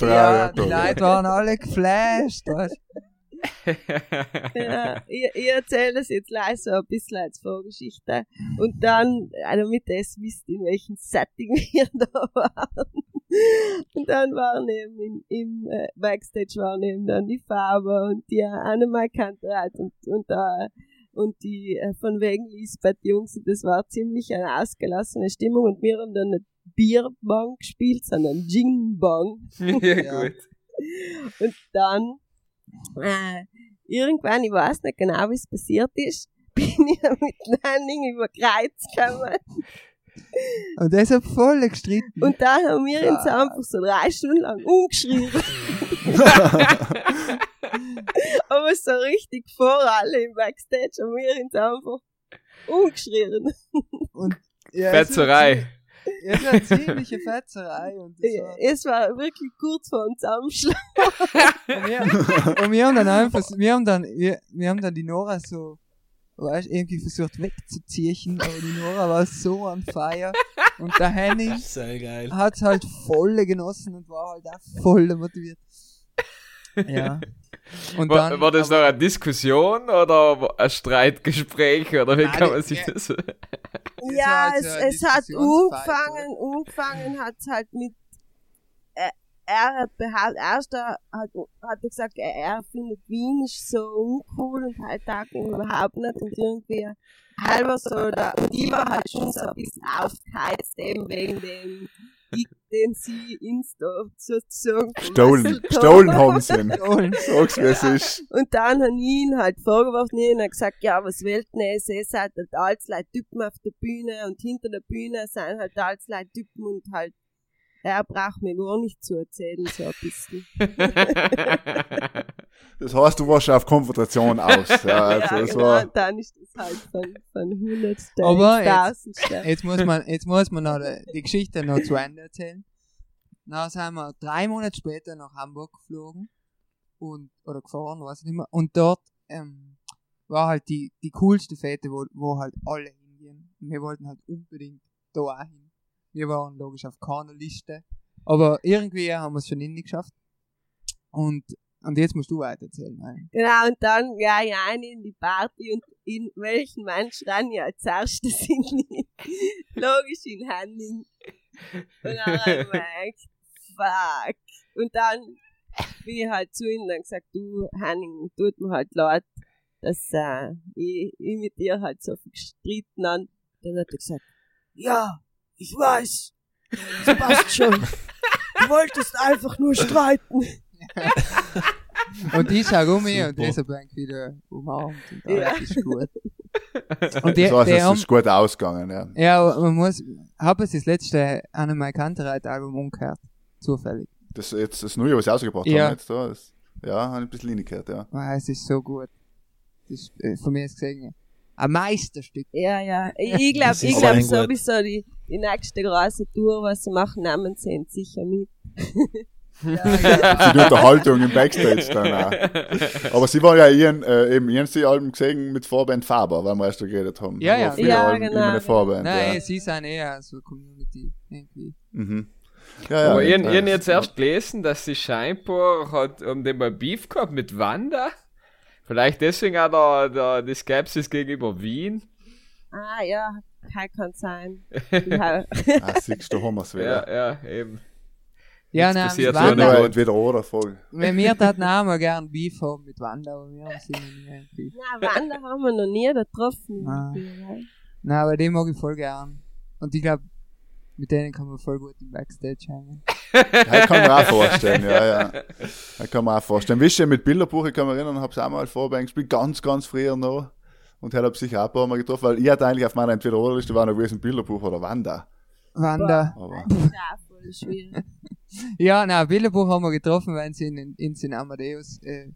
Ja, Ja, die Leute waren alle geflasht. Weißt? Ja, ich, ich erzähle das jetzt leise so ein bisschen als Vorgeschichte. Und dann, äh, damit ihr es wisst, in welchem Setting wir da waren. Und dann waren eben im, im äh, Backstage waren eben dann die Faber und die Annemal Kantereit und, und, äh, und die äh, von wegen Lisbeth Jungs. Und das war ziemlich eine ausgelassene Stimmung. Und wir haben dann nicht Bierbong gespielt, sondern Jingbong. ja, gut. Und dann, äh, irgendwann, ich weiß nicht genau, wie es passiert ist, bin ich mit Landing über Kreuz gekommen. Und das hat voll gestritten. Und dann haben wir uns einfach so drei Stunden lang umgeschrien. Aber so richtig vor alle im Backstage haben wir uns einfach umgeschrien. ja, Fetzerei. Es war eine ziemliche Fetzerei. Und, war, Es war wirklich kurz vor dem Zusammenschlag. und, wir, und wir haben dann einfach, wir haben dann, wir, wir haben dann die Nora so, weißt, irgendwie versucht wegzuziehen, aber die Nora war so on fire. Und der Henning hat's halt voll genossen und war halt auch voll motiviert. Ja. Und War, dann, war das noch eine Diskussion oder ein Streitgespräch oder wie Nein, kann man sich das... Ja, es, halt eine es hat Diskussionsfight, angefangen, angefangen hat's halt mit, äh, er hat behauptet, erst er hat, hat er gesagt, er, er findet Wien ist so uncool und halt da überhaupt nicht und irgendwie halber so, da, und die war halt schon so ein bisschen aufgeheizt, eben wegen dem, den sie Insta sozusagen Stolen. vermasselt Stolen haben sie ihn. Sag's, wie es ist. und dann haben ihn halt vorgeworfen, ihn hat gesagt, ja, was wollt ihr, es ist halt als Leute Typen auf der Bühne und hinter der Bühne sind halt als Leute Typen und halt, er braucht mir gar nicht zu erzählen, so ein bisschen. Das heißt, du warst schon auf Konfrontation aus. Ja, also ja, das genau, war, dann ist das halt von, von Hundertste Aber ins jetzt-. Jetzt muss man, jetzt muss man noch die die Geschichte noch zu Ende erzählen. Dann sind wir drei Monate später nach Hamburg geflogen und, oder gefahren, weiß ich nicht mehr. Und dort, ähm, war halt die, die coolste Fete, wo, wo halt alle hingehen. Und wir wollten halt unbedingt da auch hin. Wir waren logisch auf keiner Liste. Aber irgendwie haben wir es schon nicht geschafft. Und, und jetzt musst du weiter erzählen. Nein. Genau, und dann ja, rein in die Party und in welchen Mensch ran ja als erstes in Logisch in Henning. Und dann hab ich gedacht, fuck. Und dann bin ich halt zu ihm und gesagt, du Henning, tut mir halt leid, dass äh, ich, ich mit dir halt so viel gestritten habe. Dann hat er gesagt, ja, ich weiß, das passt schon. Du wolltest einfach nur streiten. Und ich schaue um mich und dieser Bank wieder umarmt und Ja. alles ist gut. Und die, das heißt, die es haben, ist gut ausgegangen, ja. ja, aber man muss, habe es das letzte Annemai Kantereit-Album umgehört. Zufällig. Das jetzt das Neue, was sie ausgebracht Ja. haben jetzt da, das, ja, habe ich ein bisschen reingehört, ja. Ah, es ist so gut. Das ist, äh, von mir ist gesehen, ein Meisterstück. Ja, ja. Ich, glaube ich ist glaub sehr gut. sowieso, die, die nächste große Tour, was sie machen, nehmen sie ihn sicher mit. Für die Unterhaltung im Backstage dann auch. Aber sie war ja ihren, äh, eben ihren Album gesehen mit Vorband Faber, weil wir erst da geredet haben. Ja, ja. viele Ja, Alben genau, Immer eine genau. Vorband, Nein, ja. sie sind eher so Community. Irgendwie. Mhm. Ja, ja. Aber ja, hab ja. jetzt erst gelesen, dass sie scheinbar hat um den mal Beef gehabt mit Wanda. Vielleicht deswegen auch der, der, die Skepsis gegenüber Wien. Ah, ja, kann, kann sein. ja, Ah, siehst du, haben wir es Ja, wieder. ja, eben. Ja, Nichts nein, passiert so Ja, eine Wanda, entweder oder voll. wenn wir das auch gern Beef haben mit Wanda, aber wir haben sie noch nie irgendwie. Na, Wander haben wir noch nie getroffen. Ah. Nein, aber den mag ich voll gern. Und ich glaube, mit denen kann man voll gut im Backstage hängen. Das kann man auch vorstellen, ja, ja. Das kann man auch vorstellen. Wisst ihr, mit Bilderbuch, ich kann mich erinnern, hab's auch mal vorbei gespielt, ganz, ganz früher noch. Und heute hab ich sicher auch ein paar Mal getroffen, weil ich hatte eigentlich auf meiner Entweder-Oder-Liste war noch gewesen Bilderbuch oder Wanda. Wanda. Aber, auch voll schwierig. Ja, na, Bilderbuch haben wir getroffen, weil sie in, in den Amadeus äh,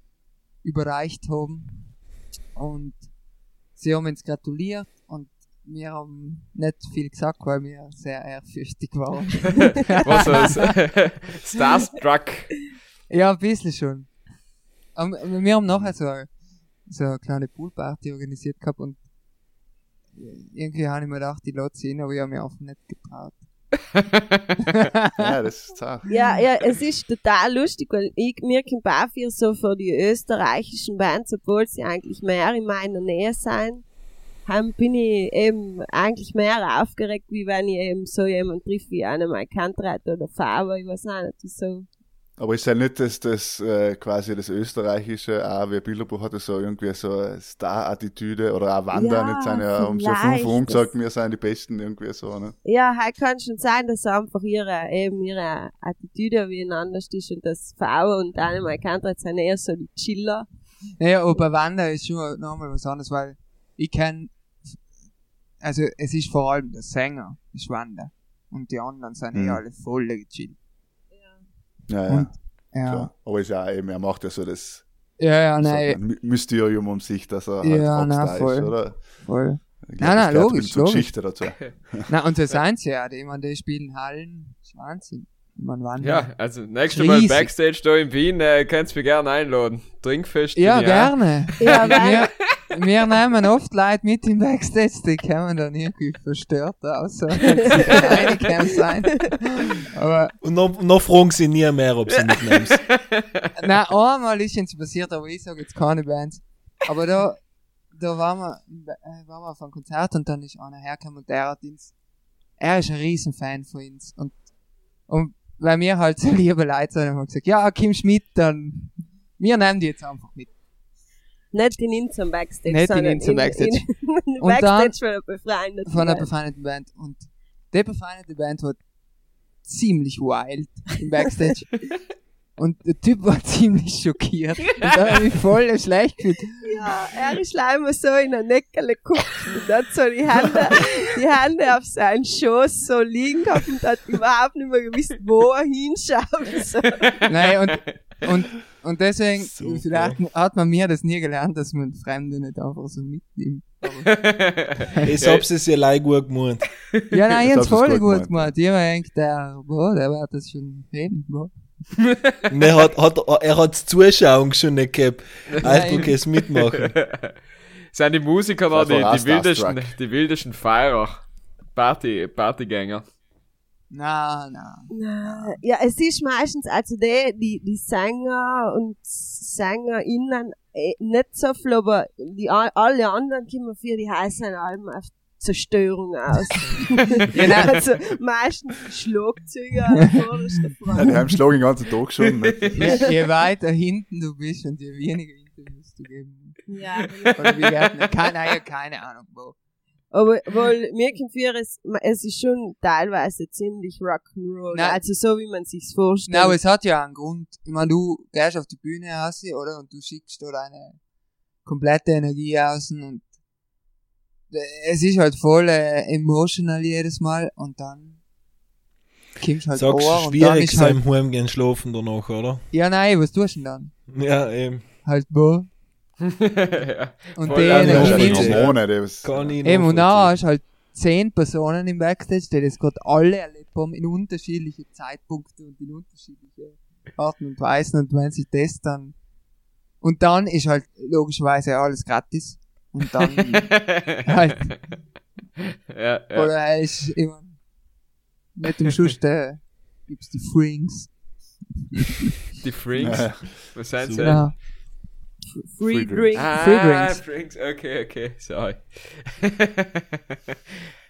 überreicht haben. Und sie haben uns gratuliert wir haben nicht viel gesagt, weil wir sehr ehrfürchtig waren. Was ist Starstruck. ja, ein bisschen schon. Aber wir haben nachher so, eine- so eine kleine Poolparty organisiert gehabt und irgendwie habe ich mir gedacht, die sie hin, aber ich habe mich einfach nicht getraut. ja, das ist auch. Ja, ja, es ist total lustig, weil ich, mir kommt auch viel so für die österreichischen Bands, obwohl sie eigentlich mehr in meiner Nähe sein, haben, bin ich eben eigentlich mehr aufgeregt, wie wenn ich eben so jemanden triff wie Annemai Kantreit oder Faber, ich weiß auch nicht, so. Aber ist ja nicht das, das äh, quasi das österreichische, auch wie Bilderbuch hatte so irgendwie so eine Star-Attitüde oder auch Wanda, Ja, nicht seine, um so fünf das- gesagt, wir sind die Besten, irgendwie so, ne? Ja, halt kann schon sein, dass einfach ihre, eben ihre Attitüde wie ein anders ist und das Faber und Annemai Kantreit sind eher so die Chiller. Naja, aber bei Wanda ist schon nochmal was anderes, weil ich kenn, also es ist vor allem der Sänger, ist Wanda. Und die anderen sind eh Mhm. alle voll gechillt. Ja, ja. Und, ja. Klar. Aber ist ja auch eben, er macht ja so das Ja, ja, so nein, ein My- Mysterium um sich, dass er halt Ja, Rockstar na, voll. ist, oder? voll. Ich Nein, nein, logisch, logisch. Geschichte dazu. Na, und das sind sie ja, die, meine, die spielen Hallen, das ist Wahnsinn. Meine, Wanda. Ja, also nächstes Mal. Backstage da in Wien, äh, kannst du mich gerne einladen. Trinkfest. Ja, gerne. Ja, weil, Wir, nehmen oft Leute mit im Backstage, die kommen dann irgendwie verstört aus. Also, sein. Aber, Und noch, noch fragen sie nie mehr, ob sie mitnimmst. nein, einmal ist uns passiert, aber ich sage jetzt keine Bands. Aber da, da waren wir, äh, waren wir auf einem Konzert und dann ist einer hergekommen und der hat uns, er ist ein Riesenfan von uns. Und, und weil wir halt so liebe Leute sind, haben wir gesagt, ja, Kim Schmidt, dann, wir nehmen die jetzt einfach mit. Nicht in unserem Backstage, Nicht in sondern unserem Backstage. In, in Und Backstage von einer befreundeten von einer Band. befreundeten Band. Und die befreundete Band war ziemlich wild im Backstage. und der Typ war ziemlich schockiert. Und da habe ich voll schlecht gefühlt. Ja, er ist leider so in ein Neckerle geguckt und hat so die Hände, die Hände auf seinen Schoß so liegen gehabt und hat überhaupt nicht mehr gewusst, wo er hinschaut. So. Nein, und, und, und deswegen, Super. vielleicht hat man mir das nie gelernt, dass man Fremde nicht einfach so mitnimmt. Ich hab's es ja leid gut gemeint. ja, nein, ich hab's voll gut gut gemeint. gemacht. Ich hab gedacht, der, boah, der wird das schon reden, boah. Er hat, hat, er hat Zuschauung schon nicht gehabt. Eindruck es mitmachen. Sind die Musiker da Das war die, die wildesten, die wildesten Feierer? Party, Partygänger. Na, na. Na, Ja, es ist meistens, also die, die, die Sänger und SängerInnen eh, nicht so viel, aber die, alle anderen kommen für die heißen Alben auf Zerstörung aus. Genau. also meistens die Schlagzeuger an vorderster Ja, die Front. haben Schlag den ganzen Tag schon. Nicht? Je, je weiter hinten du bist und je weniger Interviews du geben Ja, Oder wie werden, keine, keine Ahnung, wo. Aber weil mir für es, es ist schon teilweise ziemlich Rock'n'Roll, Nein. also so wie man sich's vorstellt. Na, aber es hat ja einen Grund. Ich meine, du gehst auf die Bühne raus, oder? Und du schickst da deine komplette Energie aus und äh, es ist halt voll äh, emotional jedes Mal und dann kommst halt Sagst Ohr du, und dann schwierig ist halt, sein Heimgehen schlafen danach, oder? ja nein, was tust du denn dann? Ja, eben. Halt wo? Und an Ja, ich Eben, und dann hast du halt zehn Personen im Backstage, die das gerade alle erlebt haben, in unterschiedliche Zeitpunkte und in unterschiedliche Arten und Weisen. Und wenn sich das dann, und dann ist halt logischerweise alles gratis. Und dann, halt, ja, ja. oder er ist immer, nicht im Schluss, da gibt's die Frings. Die Freaks. Ja. Was sind sie? Free Free Drink. Drinks. Ah, Free Drinks. Drinks. Okay, okay, sorry.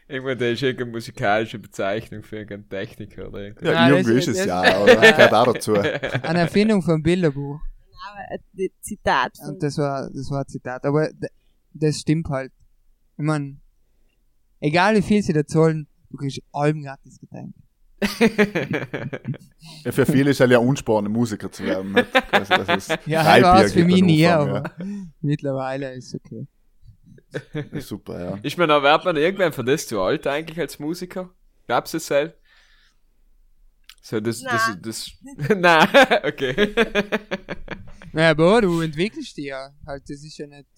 Irgendwann, das ist irgendeine musikalische Bezeichnung für irgendeinen Techniker oder irgendwas. Ja, Nein, irgendwie das- ist es ja, oder? Das gehört auch dazu. Eine Erfindung vom Bilderbuch. Die Zitat Und das war, das war ein Zitat. Aber das stimmt halt. Ich mein, egal wie viel sie da zahlen, du kriegst allem gratis Getränk. Ja, für viele ist es ja unspannend, Musiker zu werden. Nicht? Also, das ist Ja, war es für mich nie, Anfang, aber mittlerweile ist okay. ja. Ist super, ja. Ist man, wird man irgendwann für das zu alt eigentlich als Musiker? Gab's es selbst? So, das, das, das, Nein, okay. Naja, aber du entwickelst dich ja. Halt, das ist ja nicht.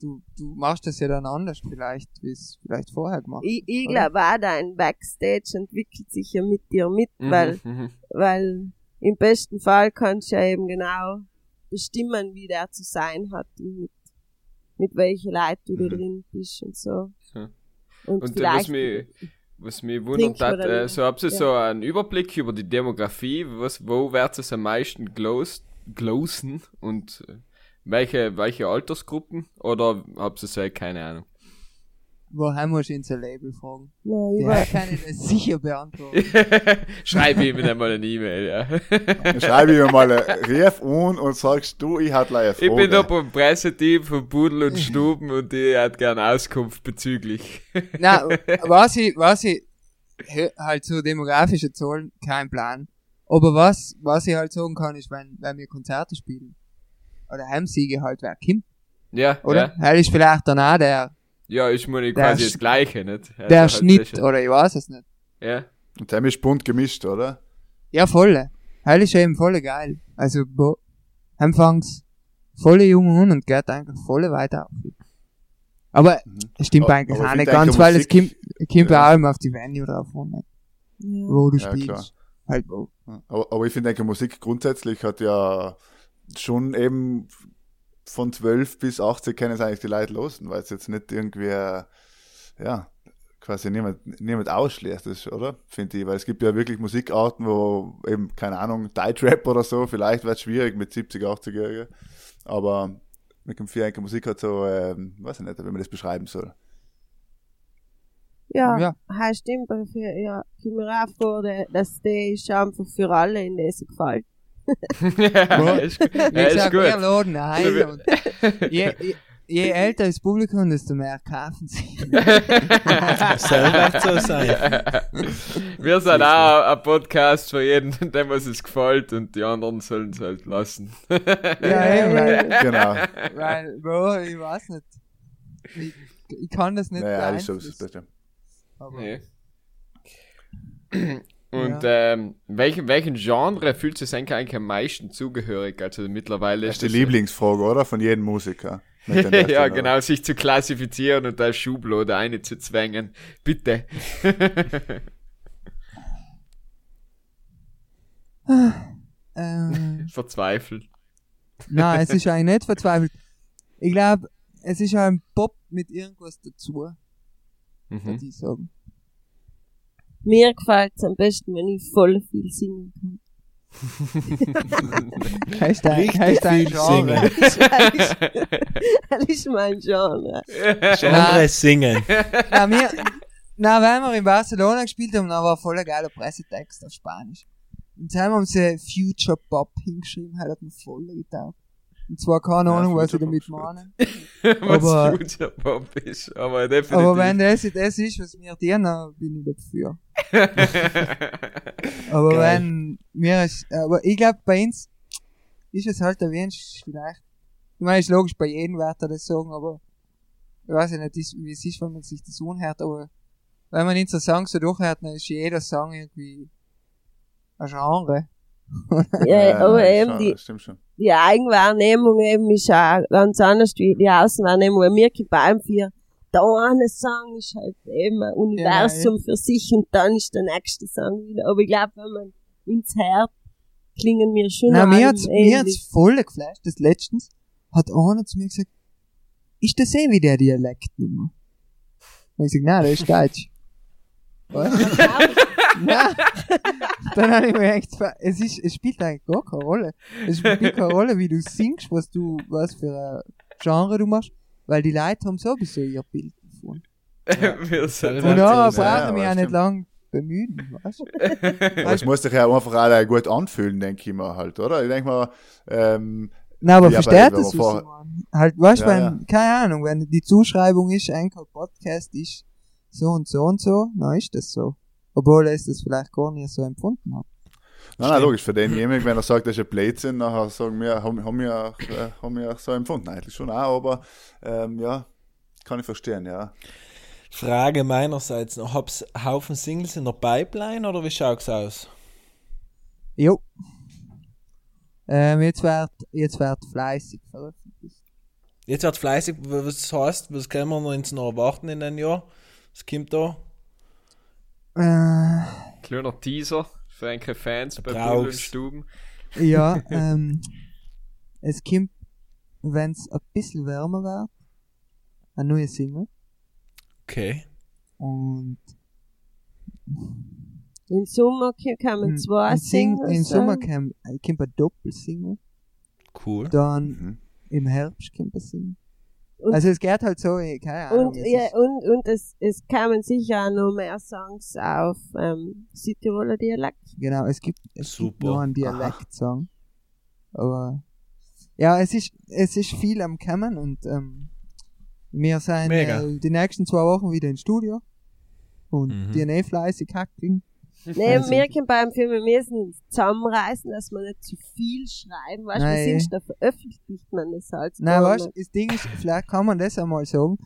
Du, du machst das ja dann anders vielleicht, wie es vielleicht vorher gemacht Ich, ich glaube auch, dein Backstage entwickelt sich ja mit dir mit, Mhm, weil, mhm. weil im besten Fall kannst du ja eben genau bestimmen, wie der zu sein hat und mit, mit welchen Leuten du da drin bist und so. Ja. Und, Und äh, was mich, was mich wundert hat, äh, so habt ihr Ja. so einen Überblick über die Demografie, was, wo wird es am meisten glows, glowsen und äh, welche, welche Altersgruppen oder habt ihr so keine Ahnung? Woher musst du ins Label fragen? ja, Der über, kann ich das sicher beantworten. Schreib ihm einmal eine E-Mail, ja. Dann schreibe ich mir mal einen Brief an und sagst du, ich hatte eine Frage. Ich bin da beim Presseteam von Pudel und Stuben und die hat gern Auskunft bezüglich. Na, was ich, was ich, halt so demografische Zahlen, kein Plan. Aber was, was ich halt sagen kann, ist, wenn, wenn wir Konzerte spielen, oder Heimsiege halt, wer kommt, Ja, oder? ja. Ja. ist vielleicht dann auch der, Ja, ist mir quasi das Gleiche, nicht? Also der halt Schnitt, zwischen- oder ich weiß es nicht. Ja. Und der ist bunt gemischt, oder? Ja, volle. Heil ist eben voll geil. Also, bo, anfangs volle Junge an und geht eigentlich volle weiter auf. Aber, es stimmt Aber- eigentlich aber auch ich nicht ganz, weil es kommt, kommt Ja. bei allem auf die Venue drauf an, ja. wo du Ja, spielst. klar. Halt wo. Aber, aber ich finde, denke, Musik grundsätzlich hat ja schon eben von 12 bis 18 können es eigentlich die Leute losen, weil es jetzt nicht irgendwie, ja, quasi niemand, niemand ausschließt, das, oder? Finde ich, weil es gibt ja wirklich Musikarten, wo eben, keine Ahnung, Rap oder so, vielleicht wird es schwierig mit 70, 80-Jährigen, aber mit dem Vierenker Musik hat so, ähm, weiß ich nicht, wie man das beschreiben soll. Ja, Ja. ja. stimmt. aber Für, ja, ich mir auch der- dass der ist einfach für alle, in der sie gefällt. ja, ist, ja, ist gut. und je, je, je älter das Publikum, desto mehr kaufen sie. Soll nicht so sein. Wir sind auch ein Podcast für jeden, dem was es gefällt und die anderen sollen es halt lassen. ja, eben, weil, Genau. weil, Bro, ich weiß nicht. Ich, ich kann das nicht Naja, das ist so das Beste. aber Nee. Und ähm, welchen, welchen Genre fühlt sich eigentlich am meisten zugehörig? Also mittlerweile Das ist die das- Lieblingsfrage, oder? Von jedem Musiker. Nicht den ja, genau, sich zu klassifizieren und als Schublade eine zu zwängen. Bitte. ähm, Verzweifelt. nein, es ist eigentlich nicht verzweifelt. Ich glaube, es ist ein Pop mit irgendwas dazu, Mhm. würde ich sagen. Mir gefällt es am besten, wenn ich voll viel singen kann. Heißt ein, Richtig heißt ein viel Genre. singen. Das ist mein Genre. Genre singen. Na, wir, na, weil wir in Barcelona gespielt haben, da war voll ein geiler Pressetext auf Spanisch. Und dann haben sie Future Pop hingeschrieben, halt hat mir voll getaugt. Und zwar keine Ja, Ahnung, was sie Future damit was Aber- Future Pop ist. Aber definitiv. Aber wenn das das ist, was mir dienen, dann bin ich dafür. Aber Geil. wenn mir ist, aber ich glaube bei uns ist es halt erwähnt, vielleicht. Ich meine, ist logisch, bei jedem wird er das sagen, aber ich weiß ja nicht, ist- wie es ist, wenn man sich das anhört, aber wenn man unsere Songs so durchhört, dann ist jeder Song irgendwie ein Genre. Ja, aber eben die, schon. Die Eigenwahrnehmung eben ist auch ganz anders wie die Außenwahrnehmung. Weil mir gibt beim vier, der eine Song ist halt eben ein Universum für sich und dann ist der nächste Song wieder. Aber ich glaube, wenn man ins Herz klingen mir schon Na, mir allem hat's, mir ähnlich. hat's voll geflasht, das letztens hat einer zu mir gesagt, ist das eh wie der Dialektnummer? Und ich sag, nein, das ist Deutsch. Nein. Dann habe ich mir gedacht, es, ist, es spielt eigentlich gar keine Rolle. Es spielt keine Rolle, wie du singst, was du, was für ein Genre du machst, weil die Leute haben sowieso ihr Bild davon. Wir sind Ja, Und ja, so, brauche ja, ich mich aber auch nicht lang bemühen, weißt du? Es muss sich ja einfach alle gut anfühlen, denke ich mal halt, oder? Ich denke mal, ähm, Nein, aber Ja, versteht ich meine? Halt, weißt du, Ja, wenn, ja. keine Ahnung, wenn die Zuschreibung ist, ein Podcast ist so und so und so, dann ist das so. Obwohl ich das vielleicht gar nicht so empfunden habe. nein, nein, logisch, für denjenigen, wenn er sagt, das ist ein Blödsinn, nachher sagen wir, haben, haben wir auch, äh, haben wir auch so empfunden, eigentlich schon auch, aber, ähm, ja, kann ich verstehen, ja. Frage meinerseits noch, hab's Haufen Singles in der Pipeline oder wie schaut's aus? Jo. Ähm, jetzt wird, jetzt wird fleißig veröffentlicht. Jetzt wird fleißig, was heißt, was können wir noch ins noch erwarten in einem Jahr? Was kommt da? Äh, Kleiner Teaser für einige Fans bei. Bull und Stuben. ja, ähm, es kommt, wenn's ein bisschen wärmer wird, eine neue Single. Okay. Und Im Sommer kommen im, zwei Singles. im Sommer kommt, kommt eine Doppelsingle. Cool. Dann Mhm. im Herbst kommt eine Single. Und- Also es geht halt so, eh, keine Ahnung. Und, es ja, und, und es, es kamen sicher auch noch mehr Songs auf ähm, Südtiroler Dialekt. Genau, es gibt, es gibt Super. nur einen Dialektsong. Aber ja, es ist, es ist viel am Kommen und ähm, wir sind Mega. äh, die nächsten zwei Wochen wieder ins Studio und Mhm. die eh fleißig hacken. Nee, wir können beim Film, wir müssen zusammenreißen, dass wir nicht zu viel schreiben. Weißt du, Nein. ist, da veröffentlicht man das halt. Nein, weißt du, das Ding ist, vielleicht kann man das einmal sagen,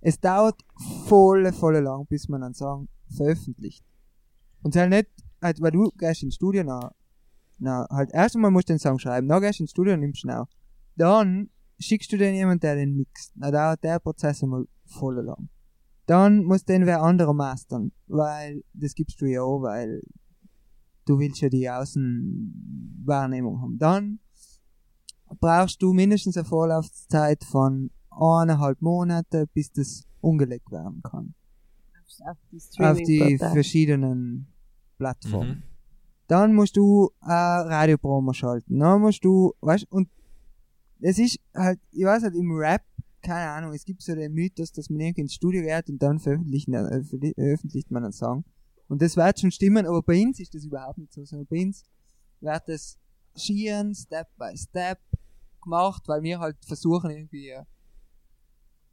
es dauert voll, voll lang, bis man einen Song veröffentlicht. Und halt nicht, halt, weil du gehst ins Studio, na, na, halt, erst einmal musst du den Song schreiben, dann gehst du ins Studio und nimmst ihn auf. Dann schickst du den jemand, der den mixt. Na, dauert der Prozess einmal voll lang. Dann muss den wer anderer mastern, weil, das gibst du ja auch, weil du willst ja die Außenwahrnehmung haben. Dann brauchst du mindestens eine Vorlaufzeit von eineinhalb Monate, bis das umgelegt werden kann. auf die, Auf die verschiedenen Plattformen. Mhm. Dann musst du äh, Radiopromo schalten. Dann musst du, weißt und es ist halt, ich weiß halt, im Rap, keine Ahnung, es gibt so den Mythos, dass man irgendwie ins Studio geht und dann veröffentlicht, äh, veröffentlicht man einen Song. Und das wird schon stimmen, aber bei uns ist das überhaupt nicht so. Sondern bei uns wird das schieren, Step by Step gemacht, weil wir halt versuchen irgendwie äh,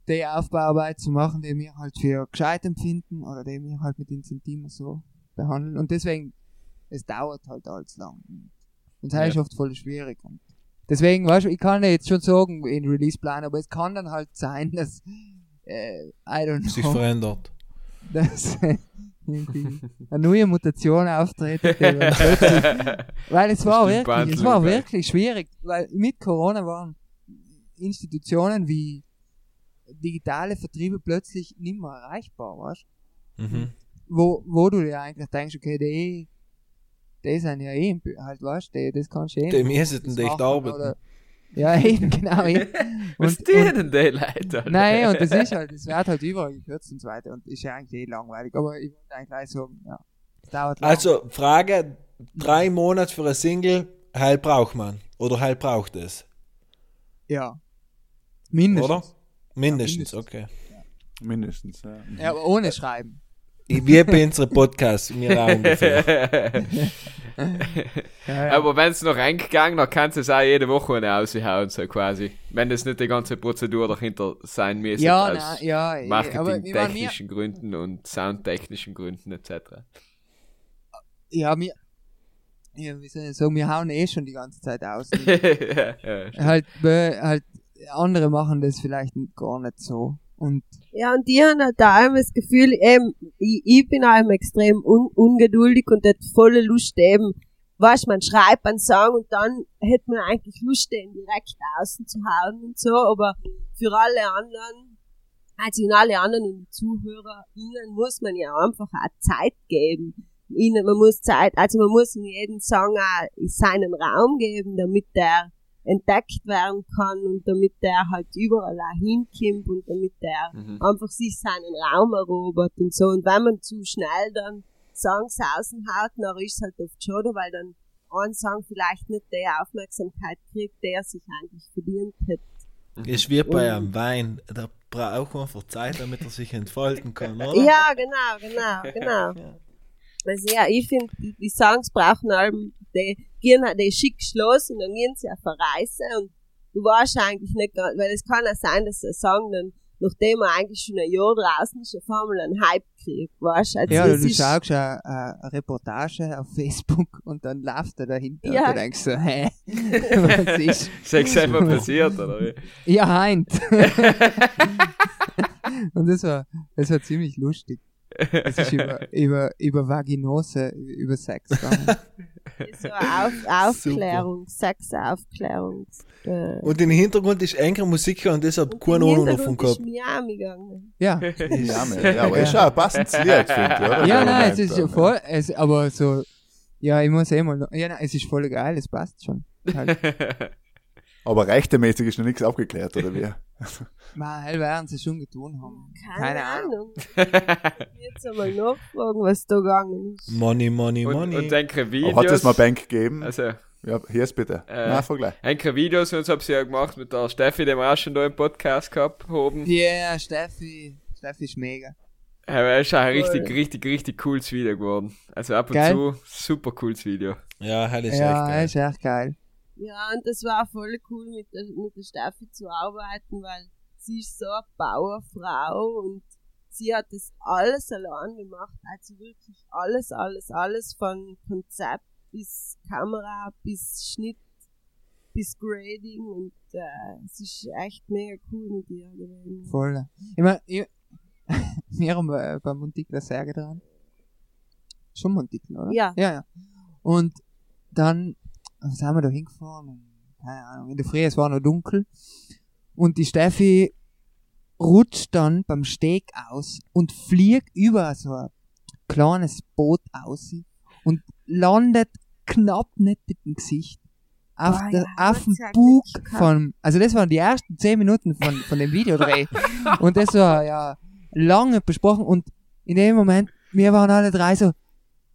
die Aufbauarbeit zu machen, die wir halt für gescheit empfinden oder die wir halt mit Incentiven so behandeln. Und deswegen, es dauert halt alles lang. Und das ist oft voll schwierig. Und deswegen, weißt du, ich kann dir jetzt schon sagen, in Release-Plan, aber es kann dann halt sein, dass, äh, I don't Sich know, verändert. dass äh, irgendwie eine neue Mutation auftritt. weil es war wirklich, es war wirklich schwierig, weil mit Corona waren Institutionen wie digitale Vertriebe plötzlich nicht mehr erreichbar, weißt Mhm. wo, wo du dir eigentlich denkst, okay, die, die sind ja eh halt, weißt du, das kannst du eh Die müssen das echt arbeiten. oder- Ja, eben, genau. eben. Was Und, die und, denn die Leute? Alter? nein, und das ist halt, das wird halt überall gekürzt und so weiter und ist ja eigentlich eh langweilig, aber ich wollte eigentlich gleich sagen, ja, es dauert lang. Also, Frage, drei Monate für eine Single, heil braucht man. Oder heil braucht es. ja. Mindestens. Oder? Mindestens, mindestens. okay. Mindestens, ja. Ja, aber ohne Schreiben. Wie bei unserem Podcast, mir auch ungefähr. Ja, ja. Aber wenn es noch reingegangen, dann kannst du es auch jede Woche eine raushauen, so quasi. Wenn das nicht die ganze Prozedur dahinter sein müsste, ja, aus nein, ja, ich wir, marketingtechnischen Gründen und soundtechnischen Gründen etc. ja, wir, ja, wie soll ich sagen, wir hauen eh schon die ganze Zeit aus. ja, halt, halt, andere machen das vielleicht gar nicht so. Und Ja, und die haben halt da immer das Gefühl, eben, ich, ich bin auch extrem un, ungeduldig und hätte volle Lust eben, weißt man schreibt einen Song und dann hätte man eigentlich Lust, den direkt außen zu hauen und so, aber für alle anderen, also in alle anderen und die ZuhörerInnen muss man ja einfach auch Zeit geben. Ihnen, man muss Zeit, also man muss in jeden Song auch seinen Raum geben, damit der entdeckt werden kann und damit der halt überall auch hinkommt und damit der Mhm. einfach sich seinen Raum erobert und so. Und wenn man zu schnell dann Songs raushaut, dann ist es halt oft schade, weil dann ein Song vielleicht nicht die Aufmerksamkeit kriegt, der sich eigentlich verdient hätte. Ist wie bei einem Wein, da braucht man einfach Zeit, damit er sich entfalten kann, oder? Ja, genau, genau, genau. Also ja, ich finde, die, die Songs brauchen allem, die gehen halt, die schickst los und dann gehen sie auf eine Reise und du weißt eigentlich nicht, gar- weil es kann ja sein, dass der Song dann, nachdem er eigentlich schon ein Jahr draußen ist, auf einmal einen Hype kriegt, weißt du? Also Ja, du ist- schaust eine, eine Reportage auf Facebook und dann läuft er dahinter Ja. und du denkst so, hä? Was ist? Ist das selber passiert, oder wie? Ja, Heint. und das war, das war ziemlich lustig. Es ist über, über, über Vaginose, über Sex gegangen. so Auf, Aufklärung, Sexaufklärung. Äh, Und im Hintergrund ist enger Musiker und deshalb keine Ahnung davon gehabt. ist Miami gegangen. Ja. Ja, ja, aber ist schon ein passendes Lied, finde ich, oder? Ja, nein, es ist ja voll, es, aber so, ja, ich muss eh mal, noch- ja, nein, es ist voll geil, es passt schon. Halt, Aber rechtemäßig ist noch nichts aufgeklärt, oder wie? mal, hell werden sie schon getan haben. Keine, Ahnung. Jetzt einmal nachfragen, was da gegangen ist. Money, money, Und, money. und denke Videos. Aber hat es mal Bank gegeben? Also, Ja, hier ist bitte. Äh, Na, vergleich. Enke Videos und so hab sie ja gemacht mit der Steffi, die wir auch schon da im Podcast gehabt haben. Ja, yeah, Steffi, Steffi ist mega. Aber ist auch ein Cool. richtig, richtig, richtig cooles Video geworden. Also ab und Geil. zu super cooles Video. ja, halt ist Ja, echt geil. ist echt geil. Ja, und das war voll cool, mit der, mit der Steffi zu arbeiten, weil sie ist so eine Bauerfrau und sie hat das alles allein gemacht. Also wirklich alles, alles, alles von Konzept bis Kamera, bis Schnitt, bis Grading und äh, es ist echt mega cool mit ihr gewesen. Voll. Ich mein, ich, wir haben äh, bei Montikler Särge dran. Schon Montikler, oder? Ja. Ja, ja. Und dann sind wir da hingefahren keine Ahnung, in der Früh, es war noch dunkel. Und die Steffi rutscht dann beim Steg aus und fliegt über so ein kleines Boot aus und landet knapp nicht mit dem Gesicht auf, Boah, der, ja, auf dem Bug von, also das waren die ersten zehn Minuten von, von dem Videodreh. und das war ja lange besprochen und in dem Moment, wir waren alle drei so,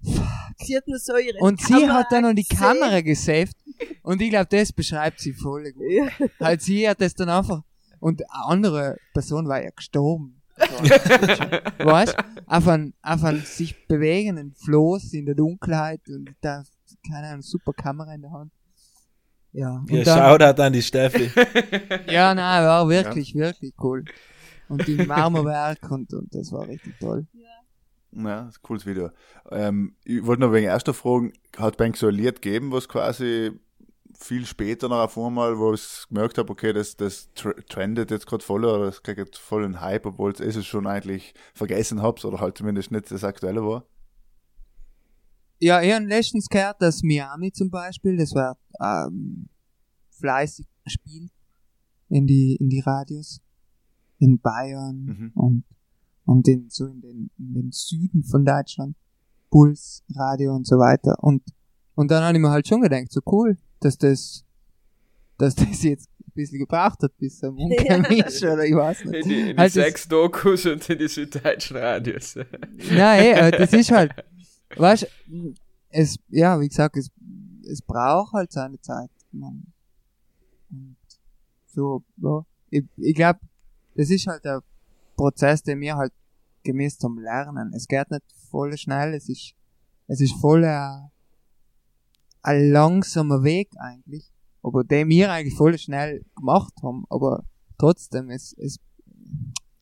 Sie hat nur so ihre und sie Kamera hat dann noch die. Kamera gesaved. Und ich glaube, das beschreibt sie voll gut. Ja. Halt, sie hat das dann einfach, und eine andere Person war ja gestorben. weißt auf einen, auf einen sich bewegenden Floß in der Dunkelheit und da, keine Ahnung, super Kamera in der Hand. Ja, und Ja, dann, Shoutout an die Steffi. ja, nein, war wirklich, wirklich cool. Und die Marmorwerk und, und das war richtig toll. Ja, ein cooles Video. Ähm, ich wollte noch wegen erster fragen, hat Bank so ein Lied gegeben, was quasi viel später noch auf einmal, wo ich gemerkt habe, okay, das, das tr- trendet jetzt gerade voll oder das kriegt jetzt voll einen Hype, obwohl es es schon eigentlich vergessen habt oder halt zumindest nicht das Aktuelle war. Ja, ich habe letztens gehört, dass Miami zum Beispiel, das war ähm, fleißig gespielt in die, in die Radios, in Bayern Mhm. und, und in, so in den, in den Süden von Deutschland, Puls, Radio und so weiter. Und, und dann habe ich mir halt schon gedacht, so cool, dass das, dass das jetzt ein bisschen gebraucht hat, bis am Umgang ist, oder ich weiß In nicht. die, in die das- sechs Dokus und in die süddeutschen Radios. Nein, ey, äh, das ist halt, weißt es, ja, wie gesagt, es, es braucht halt seine Zeit. Man. Und so, ja. Ich, ich glaube, das ist halt der Prozess, den wir halt gemäß zum Lernen. Es geht nicht voll schnell, es ist, es ist voll ein, ein langsamer Weg eigentlich, aber den wir eigentlich voll schnell gemacht haben, aber trotzdem, es, es,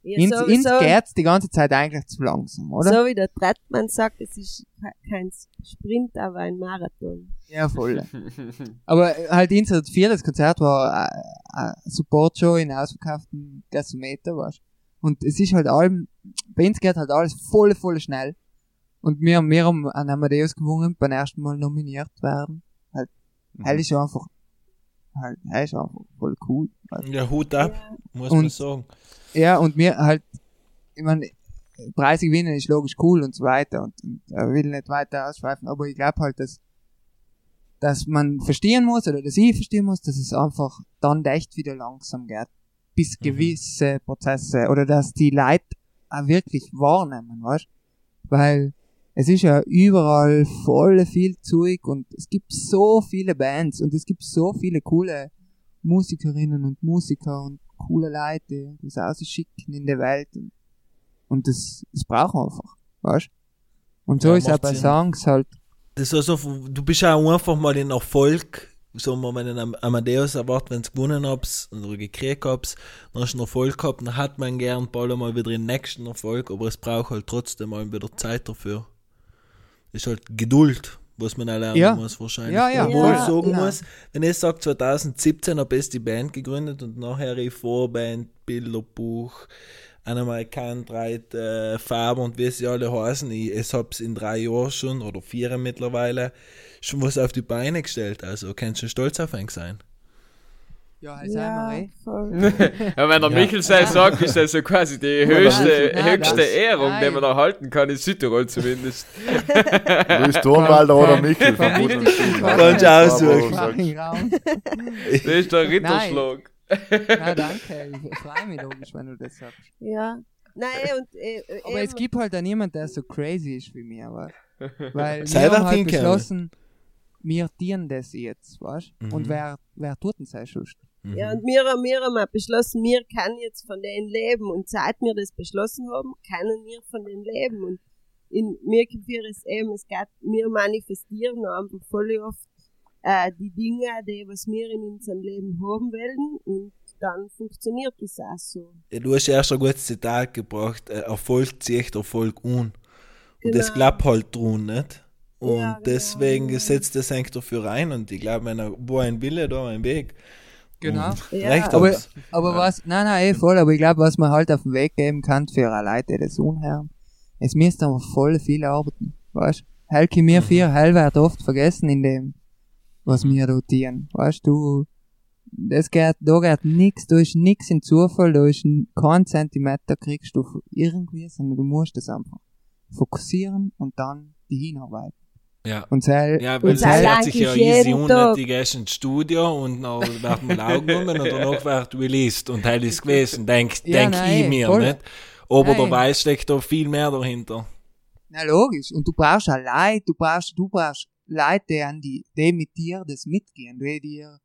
Ja, ins, so, ins geht's die ganze Zeit eigentlich zu langsam, oder? so wie der Trettmann sagt, es ist ke- kein Sprint, aber ein Marathon. Ja, voll. Aber äh, halt Insert 4, das Konzert war äh, eine Support-Show in ausverkauften Gasometer, weißt du. Und es ist halt allem, bei uns geht halt alles voll, voll schnell. Und wir, haben- wir haben an Amadeus gewonnen, beim ersten Mal nominiert werden. Halt, Mhm. er ist einfach, halt, er ist einfach voll cool. Weißt. Ja, Hut ab, muss Und- man sagen. Ja, und mir halt, ich meine, Preise gewinnen ist logisch cool und so weiter und, und er will nicht weiter ausschweifen, aber ich glaube halt, dass, dass man verstehen muss oder dass ich verstehen muss, dass es einfach dann echt wieder langsam geht, bis Mhm. gewisse Prozesse oder dass die Leute auch wirklich wahrnehmen, weißt? Weil es ist ja überall voll viel Zeug und es gibt so viele Bands und es gibt so viele coole Musikerinnen und Musiker und coole Leute, die das ausschicken in der Welt und, und das, das brauchen wir einfach, weißt Und so Ja, ist auch bei. Songs halt, Das ist also, du bist auch einfach mal in Erfolg, so mal wenn ein Amadeus erwartet, wenn du gewonnen hab's oder gekriegt hab's, dann hast du einen Erfolg gehabt, dann hat man gern bald mal wieder den nächsten Erfolg, aber es braucht halt trotzdem mal wieder Zeit dafür. Das ist halt Geduld, was man auch lernen Ja. muss wahrscheinlich. Ja, ja, Obwohl ich voll. sagen Ja. muss, wenn ich sage 2017 habe ich die Band gegründet und nachher die Vorband, Bilderbuch, einmal kein drei äh, Farben und wie sie alle heißen. Ich, ich hab's in drei Jahren schon oder vier mittlerweile schon was auf die Beine gestellt. Also kannst du stolz auf einen sein. ja, halt Ja, eh. voll. Ja, wenn der Ja. Michel sei sagt, ist das so quasi die Nein, höchste, nein, höchste das- Ehrung, die nein. man erhalten kann, in Südtirol zumindest. Luis Thornwalder oder Michel Stuben. Kannst du aussuchen. Das ist der Ritterschlag. Na, danke. Ich freue mich logisch, wenn du das sagst. Ja. Nein, und äh, äh, Aber es gibt halt auch niemand, der so crazy ist wie mir, weißt Weil Selber wir haben halt hinkommen. beschlossen, wir tieren das jetzt, weißt Mhm. Und wer, wer tut denn sein sonst? Ja, und wir, haben- wir haben auch beschlossen, wir können jetzt von denen leben. Und seit wir das beschlossen haben, können wir von denen leben. Und in mir für es eben, es geht, wir manifestieren einfach voll oft äh, die Dinge, die was wir in unserem Leben haben wollen. Und dann funktioniert das auch so. Ja, du hast erst ein gutes Zitat gebracht, äh, Erfolg zieht Erfolg un. Und das Genau. klappt halt drum nicht. Und Ja, genau, deswegen ja. setzt das eigentlich dafür ein und ich glaube, wenn er, wo ein Wille, da ein Weg. Genau. Ja. Recht Aber, aber was, nein, nein, eh voll, aber ich glaube, was man halt auf den Weg geben kann für eine Leute, die das unhören, es müsste aber voll viel arbeiten, weißt Helke, mir vier Hell wird oft vergessen in dem, was wir da tun, weißt du, das geht, da geht nix, da ist nix in Zufall, da ist kein Zentimeter kriegst du irgendwie, sondern du musst das einfach fokussieren und dann die hinarbeiten. Ja. Und sei, Ja, weil Und es Dank sich ja easy nicht, die gehst ins Studio und dann wird man Augen genommen und danach wird released und halt ist gewesen, denk, Ja, denk nein, ich mir, voll. nicht? Aber Nein. dabei steckt da viel mehr dahinter. Na logisch. Und du brauchst auch Leute, du brauchst, du brauchst Leute, die, an die, die mit dir das mitgehen, die dir,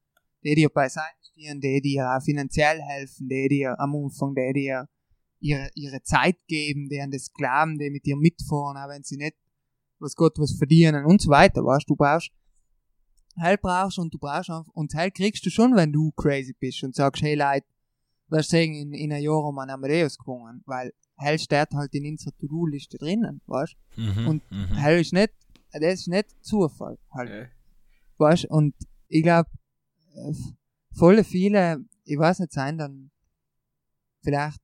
die dir beiseite stehen, die dir auch finanziell helfen, die dir am Anfang, die dir ihre, ihre Zeit geben, die an das glauben, die mit dir mitfahren, auch wenn sie nicht, was Gott was verdienen und so weiter, weißt du, brauchst, Heil brauchst und du brauchst einfach, und Heil kriegst du schon, wenn du crazy bist und sagst, hey Leute, was sagen, in, in einem Jahr wir einen Amadeus gewonnen, weil Heil steht halt in unserer To-Do-Liste drinnen, weißt Mhm. Und mhm. Hell ist nicht, das ist nicht Zufall, halt, Ja. weißt Und ich glaube, volle viele, ich weiß nicht, sein dann vielleicht,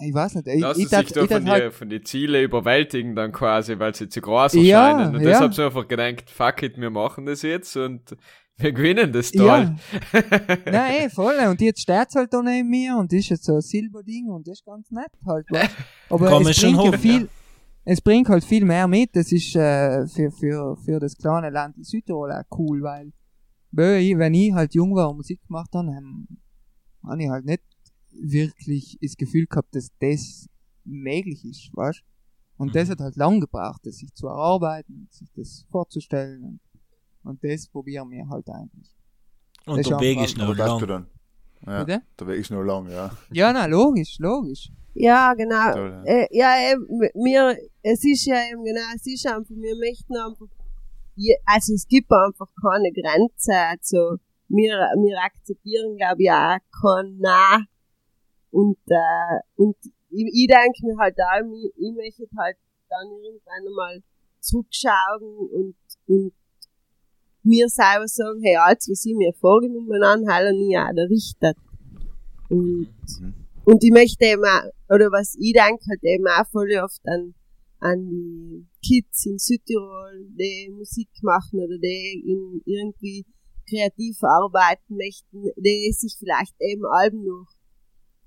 ich weiß nicht, ich, Lassen ich, sich da ich, von, ich halt, von die Ziele überwältigen dann quasi, weil sie zu groß Ja, erscheinen. Und ja. deshalb so einfach gedacht, fuck it, wir machen das jetzt und wir gewinnen das toll. ja, nein, eh, voll, und jetzt steht's halt da neben mir und ist jetzt so ein Silberding und das ist ganz nett halt, weißt Aber man es schon bringt ja haben, viel, ja. Es bringt halt viel mehr mit, das ist äh, für, für, für das kleine Land Südtirol auch cool, weil wenn ich halt jung war und Musik gemacht habe, ähm, habe ich halt nicht wirklich das Gefühl gehabt, dass das möglich ist, weißt Und das Mhm. hat halt lang gebraucht, das sich zu erarbeiten, sich das vorzustellen und, und das probieren wir halt eigentlich. Und Das der ist Weg ist noch das du lang. dann. Ja, der Weg ist noch lang, ja. Ja, na, logisch, logisch. Ja, genau. Toll, ja. Äh, ja, eben, mir, es ist ja eben genau, es ist einfach, wir möchten einfach, also es gibt einfach keine Grenze, also wir, wir akzeptieren, glaube ich, auch kein Nein. Und, äh, und ich, ich denke mir halt auch, ich, ich möchte halt dann irgendwann einmal zurückschauen und, und mir selber sagen, hey, alles, was ich mir vorgenommen habe, habe ich auch errichtet. Und, Mhm. Und ich möchte eben auch, oder was ich denke, halt eben auch voll oft an, an die Kids in Südtirol, die Musik machen oder die in irgendwie kreativ arbeiten möchten, die sich vielleicht eben Alben noch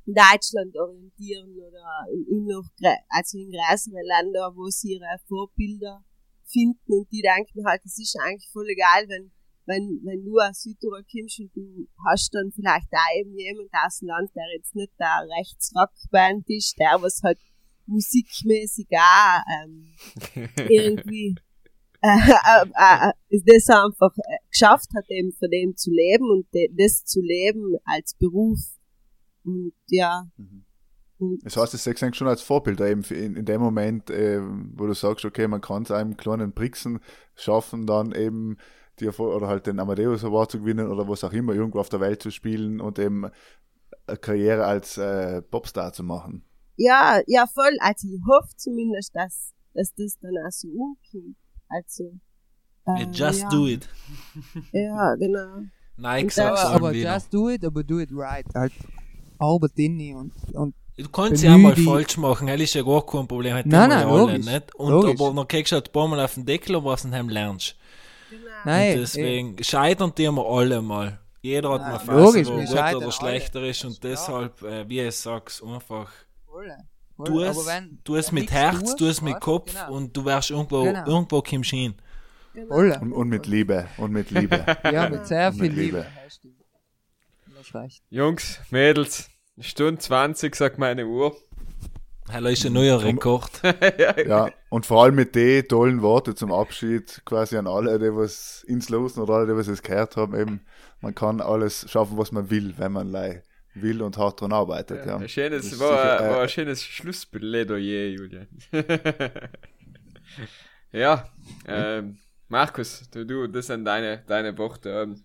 in Deutschland orientieren oder in, in noch, also in größere Länder, wo sie ihre Vorbilder finden. Und die denken halt, es ist eigentlich voll egal, wenn, wenn, wenn du aus Südtirol kommst und du hast dann vielleicht auch eben jemand aus dem Land, der jetzt nicht der Rechtsrockband ist, der was halt musikmäßig auch ähm, irgendwie äh, äh, äh, ist das einfach äh, geschafft hat, eben von dem zu leben und das zu leben als Beruf. Und ja. Mhm. Das heißt, das sehe ich schon als Vorbild eben in, in dem Moment, äh, wo du sagst, okay, man kann es einem kleinen Brixen schaffen, dann eben die Erfol- oder halt den Amadeus Award zu gewinnen oder was auch immer, irgendwo auf der Welt zu spielen und eben eine Karriere als äh, Popstar zu machen. ja, ja, voll. Also ich hoffe zumindest, dass, dass das dann auch so umkommt. Also. äh, Just ja. do it. Ja, genau. Nein, Und gesagt das- Aber, aber just do it, aber do it right. Halt, arbeit in und, und Du kannst ja auch mal falsch machen, das ist ja gar kein Problem. Hat Nein, nein, ja alle, logisch. nicht? Und Logisch. aber dann kriegst du halt ein paar Mal auf den Deckel, was du in lernst. Nein, und deswegen scheitern die immer alle mal. Jeder hat mal Phasen, wo gut oder alle. schlechter ist und deshalb, äh, wie ich sag's, einfach tu Aber es, wenn tu es du mit Herz, tu es mit Kopf genau. und du wirst irgendwo, Genau. irgendwo kommst du hin. Voll. Und, und mit Liebe. Und mit Liebe. Ja, mit sehr viel mit Liebe. Liebe. du. Das reicht. Jungs, Mädels, Stunde 20, sagt meine Uhr. Hallo ist ein neuer Rekord. Ja, und vor allem mit den tollen Worten zum Abschied quasi an alle, die was ins Losen oder alle, die was es gehört haben, eben, man kann alles schaffen, was man will, wenn man lei will und hart dran arbeitet. Ja. Ein schönes, war, sicher, äh, war ein schönes Schlussplädoyer, Julian. ja, ähm, Markus, du, du, das sind deine, deine Worte. Ähm,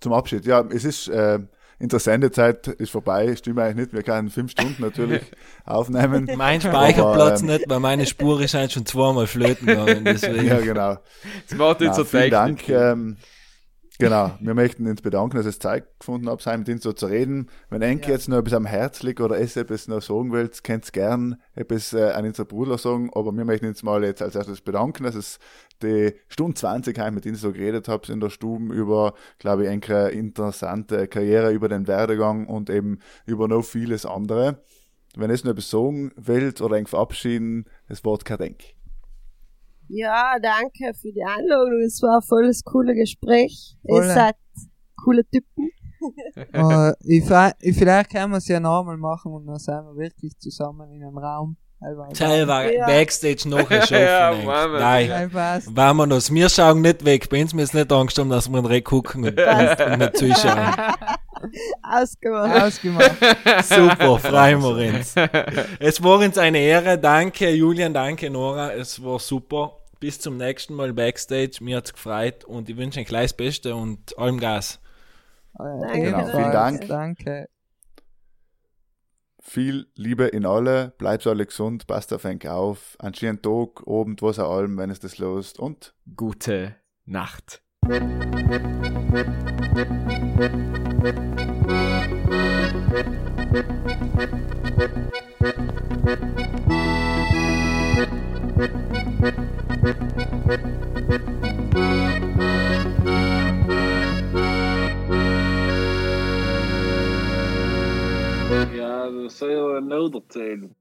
Zum Abschied, ja, es ist, äh, interessante Zeit ist vorbei, stimmt eigentlich nicht, wir können fünf Stunden natürlich aufnehmen. Mein Speicherplatz Aber, ähm, nicht, weil meine Spur ist eigentlich schon zweimal flöten gegangen. Deswegen. Ja, genau. jetzt macht Na, jetzt so vielen Technik. Dank. Ähm, genau, wir möchten uns bedanken, dass es Zeit gefunden habt, mit uns so zu reden. Wenn Enke jetzt noch etwas am Herz liegt oder es etwas noch sagen wollt, könnt ihr gern etwas äh, an unseren Bruder sagen, aber wir möchten uns mal jetzt als erstes bedanken, dass es die Stunde 20 heim mit uns so geredet habt in der Stube über, glaube ich, eine interessante Karriere, über den Werdegang und eben über noch vieles andere. Wenn es noch etwas sagen wollt oder eng verabschieden, das Wort kein Denk. Ja, danke für die Einladung. Es war ein volles coole Gespräch. Voll. Ihr seid coole Typen. äh, ich, vielleicht können wir es ja nochmal machen und dann sind wir wirklich zusammen in einem Raum. Teilweise. Ja. Backstage noch ein Ja. Nein. Wenn wir das, wir schauen nicht weg, bei uns müssen nicht Angst haben, dass wir den gucken und, und, und nicht zuschauen. Ausgemacht. Ausgemacht. Super, freuen wir uns. Es war uns eine Ehre, danke Julian, danke Nora, es war super. Bis zum nächsten Mal Backstage, mir hat's gefreut und ich wünsche ein kleines Beste und allem Gas. Äh, Danke. ebenfalls. Vielen Dank. Danke. Viel Liebe in alle, bleibt alle gesund, passt auf euch auf, einen schönen Tag, Abend, was auch allem, wenn es das lost und Gute Nacht. Ja, dat zou je wel nodig zijn.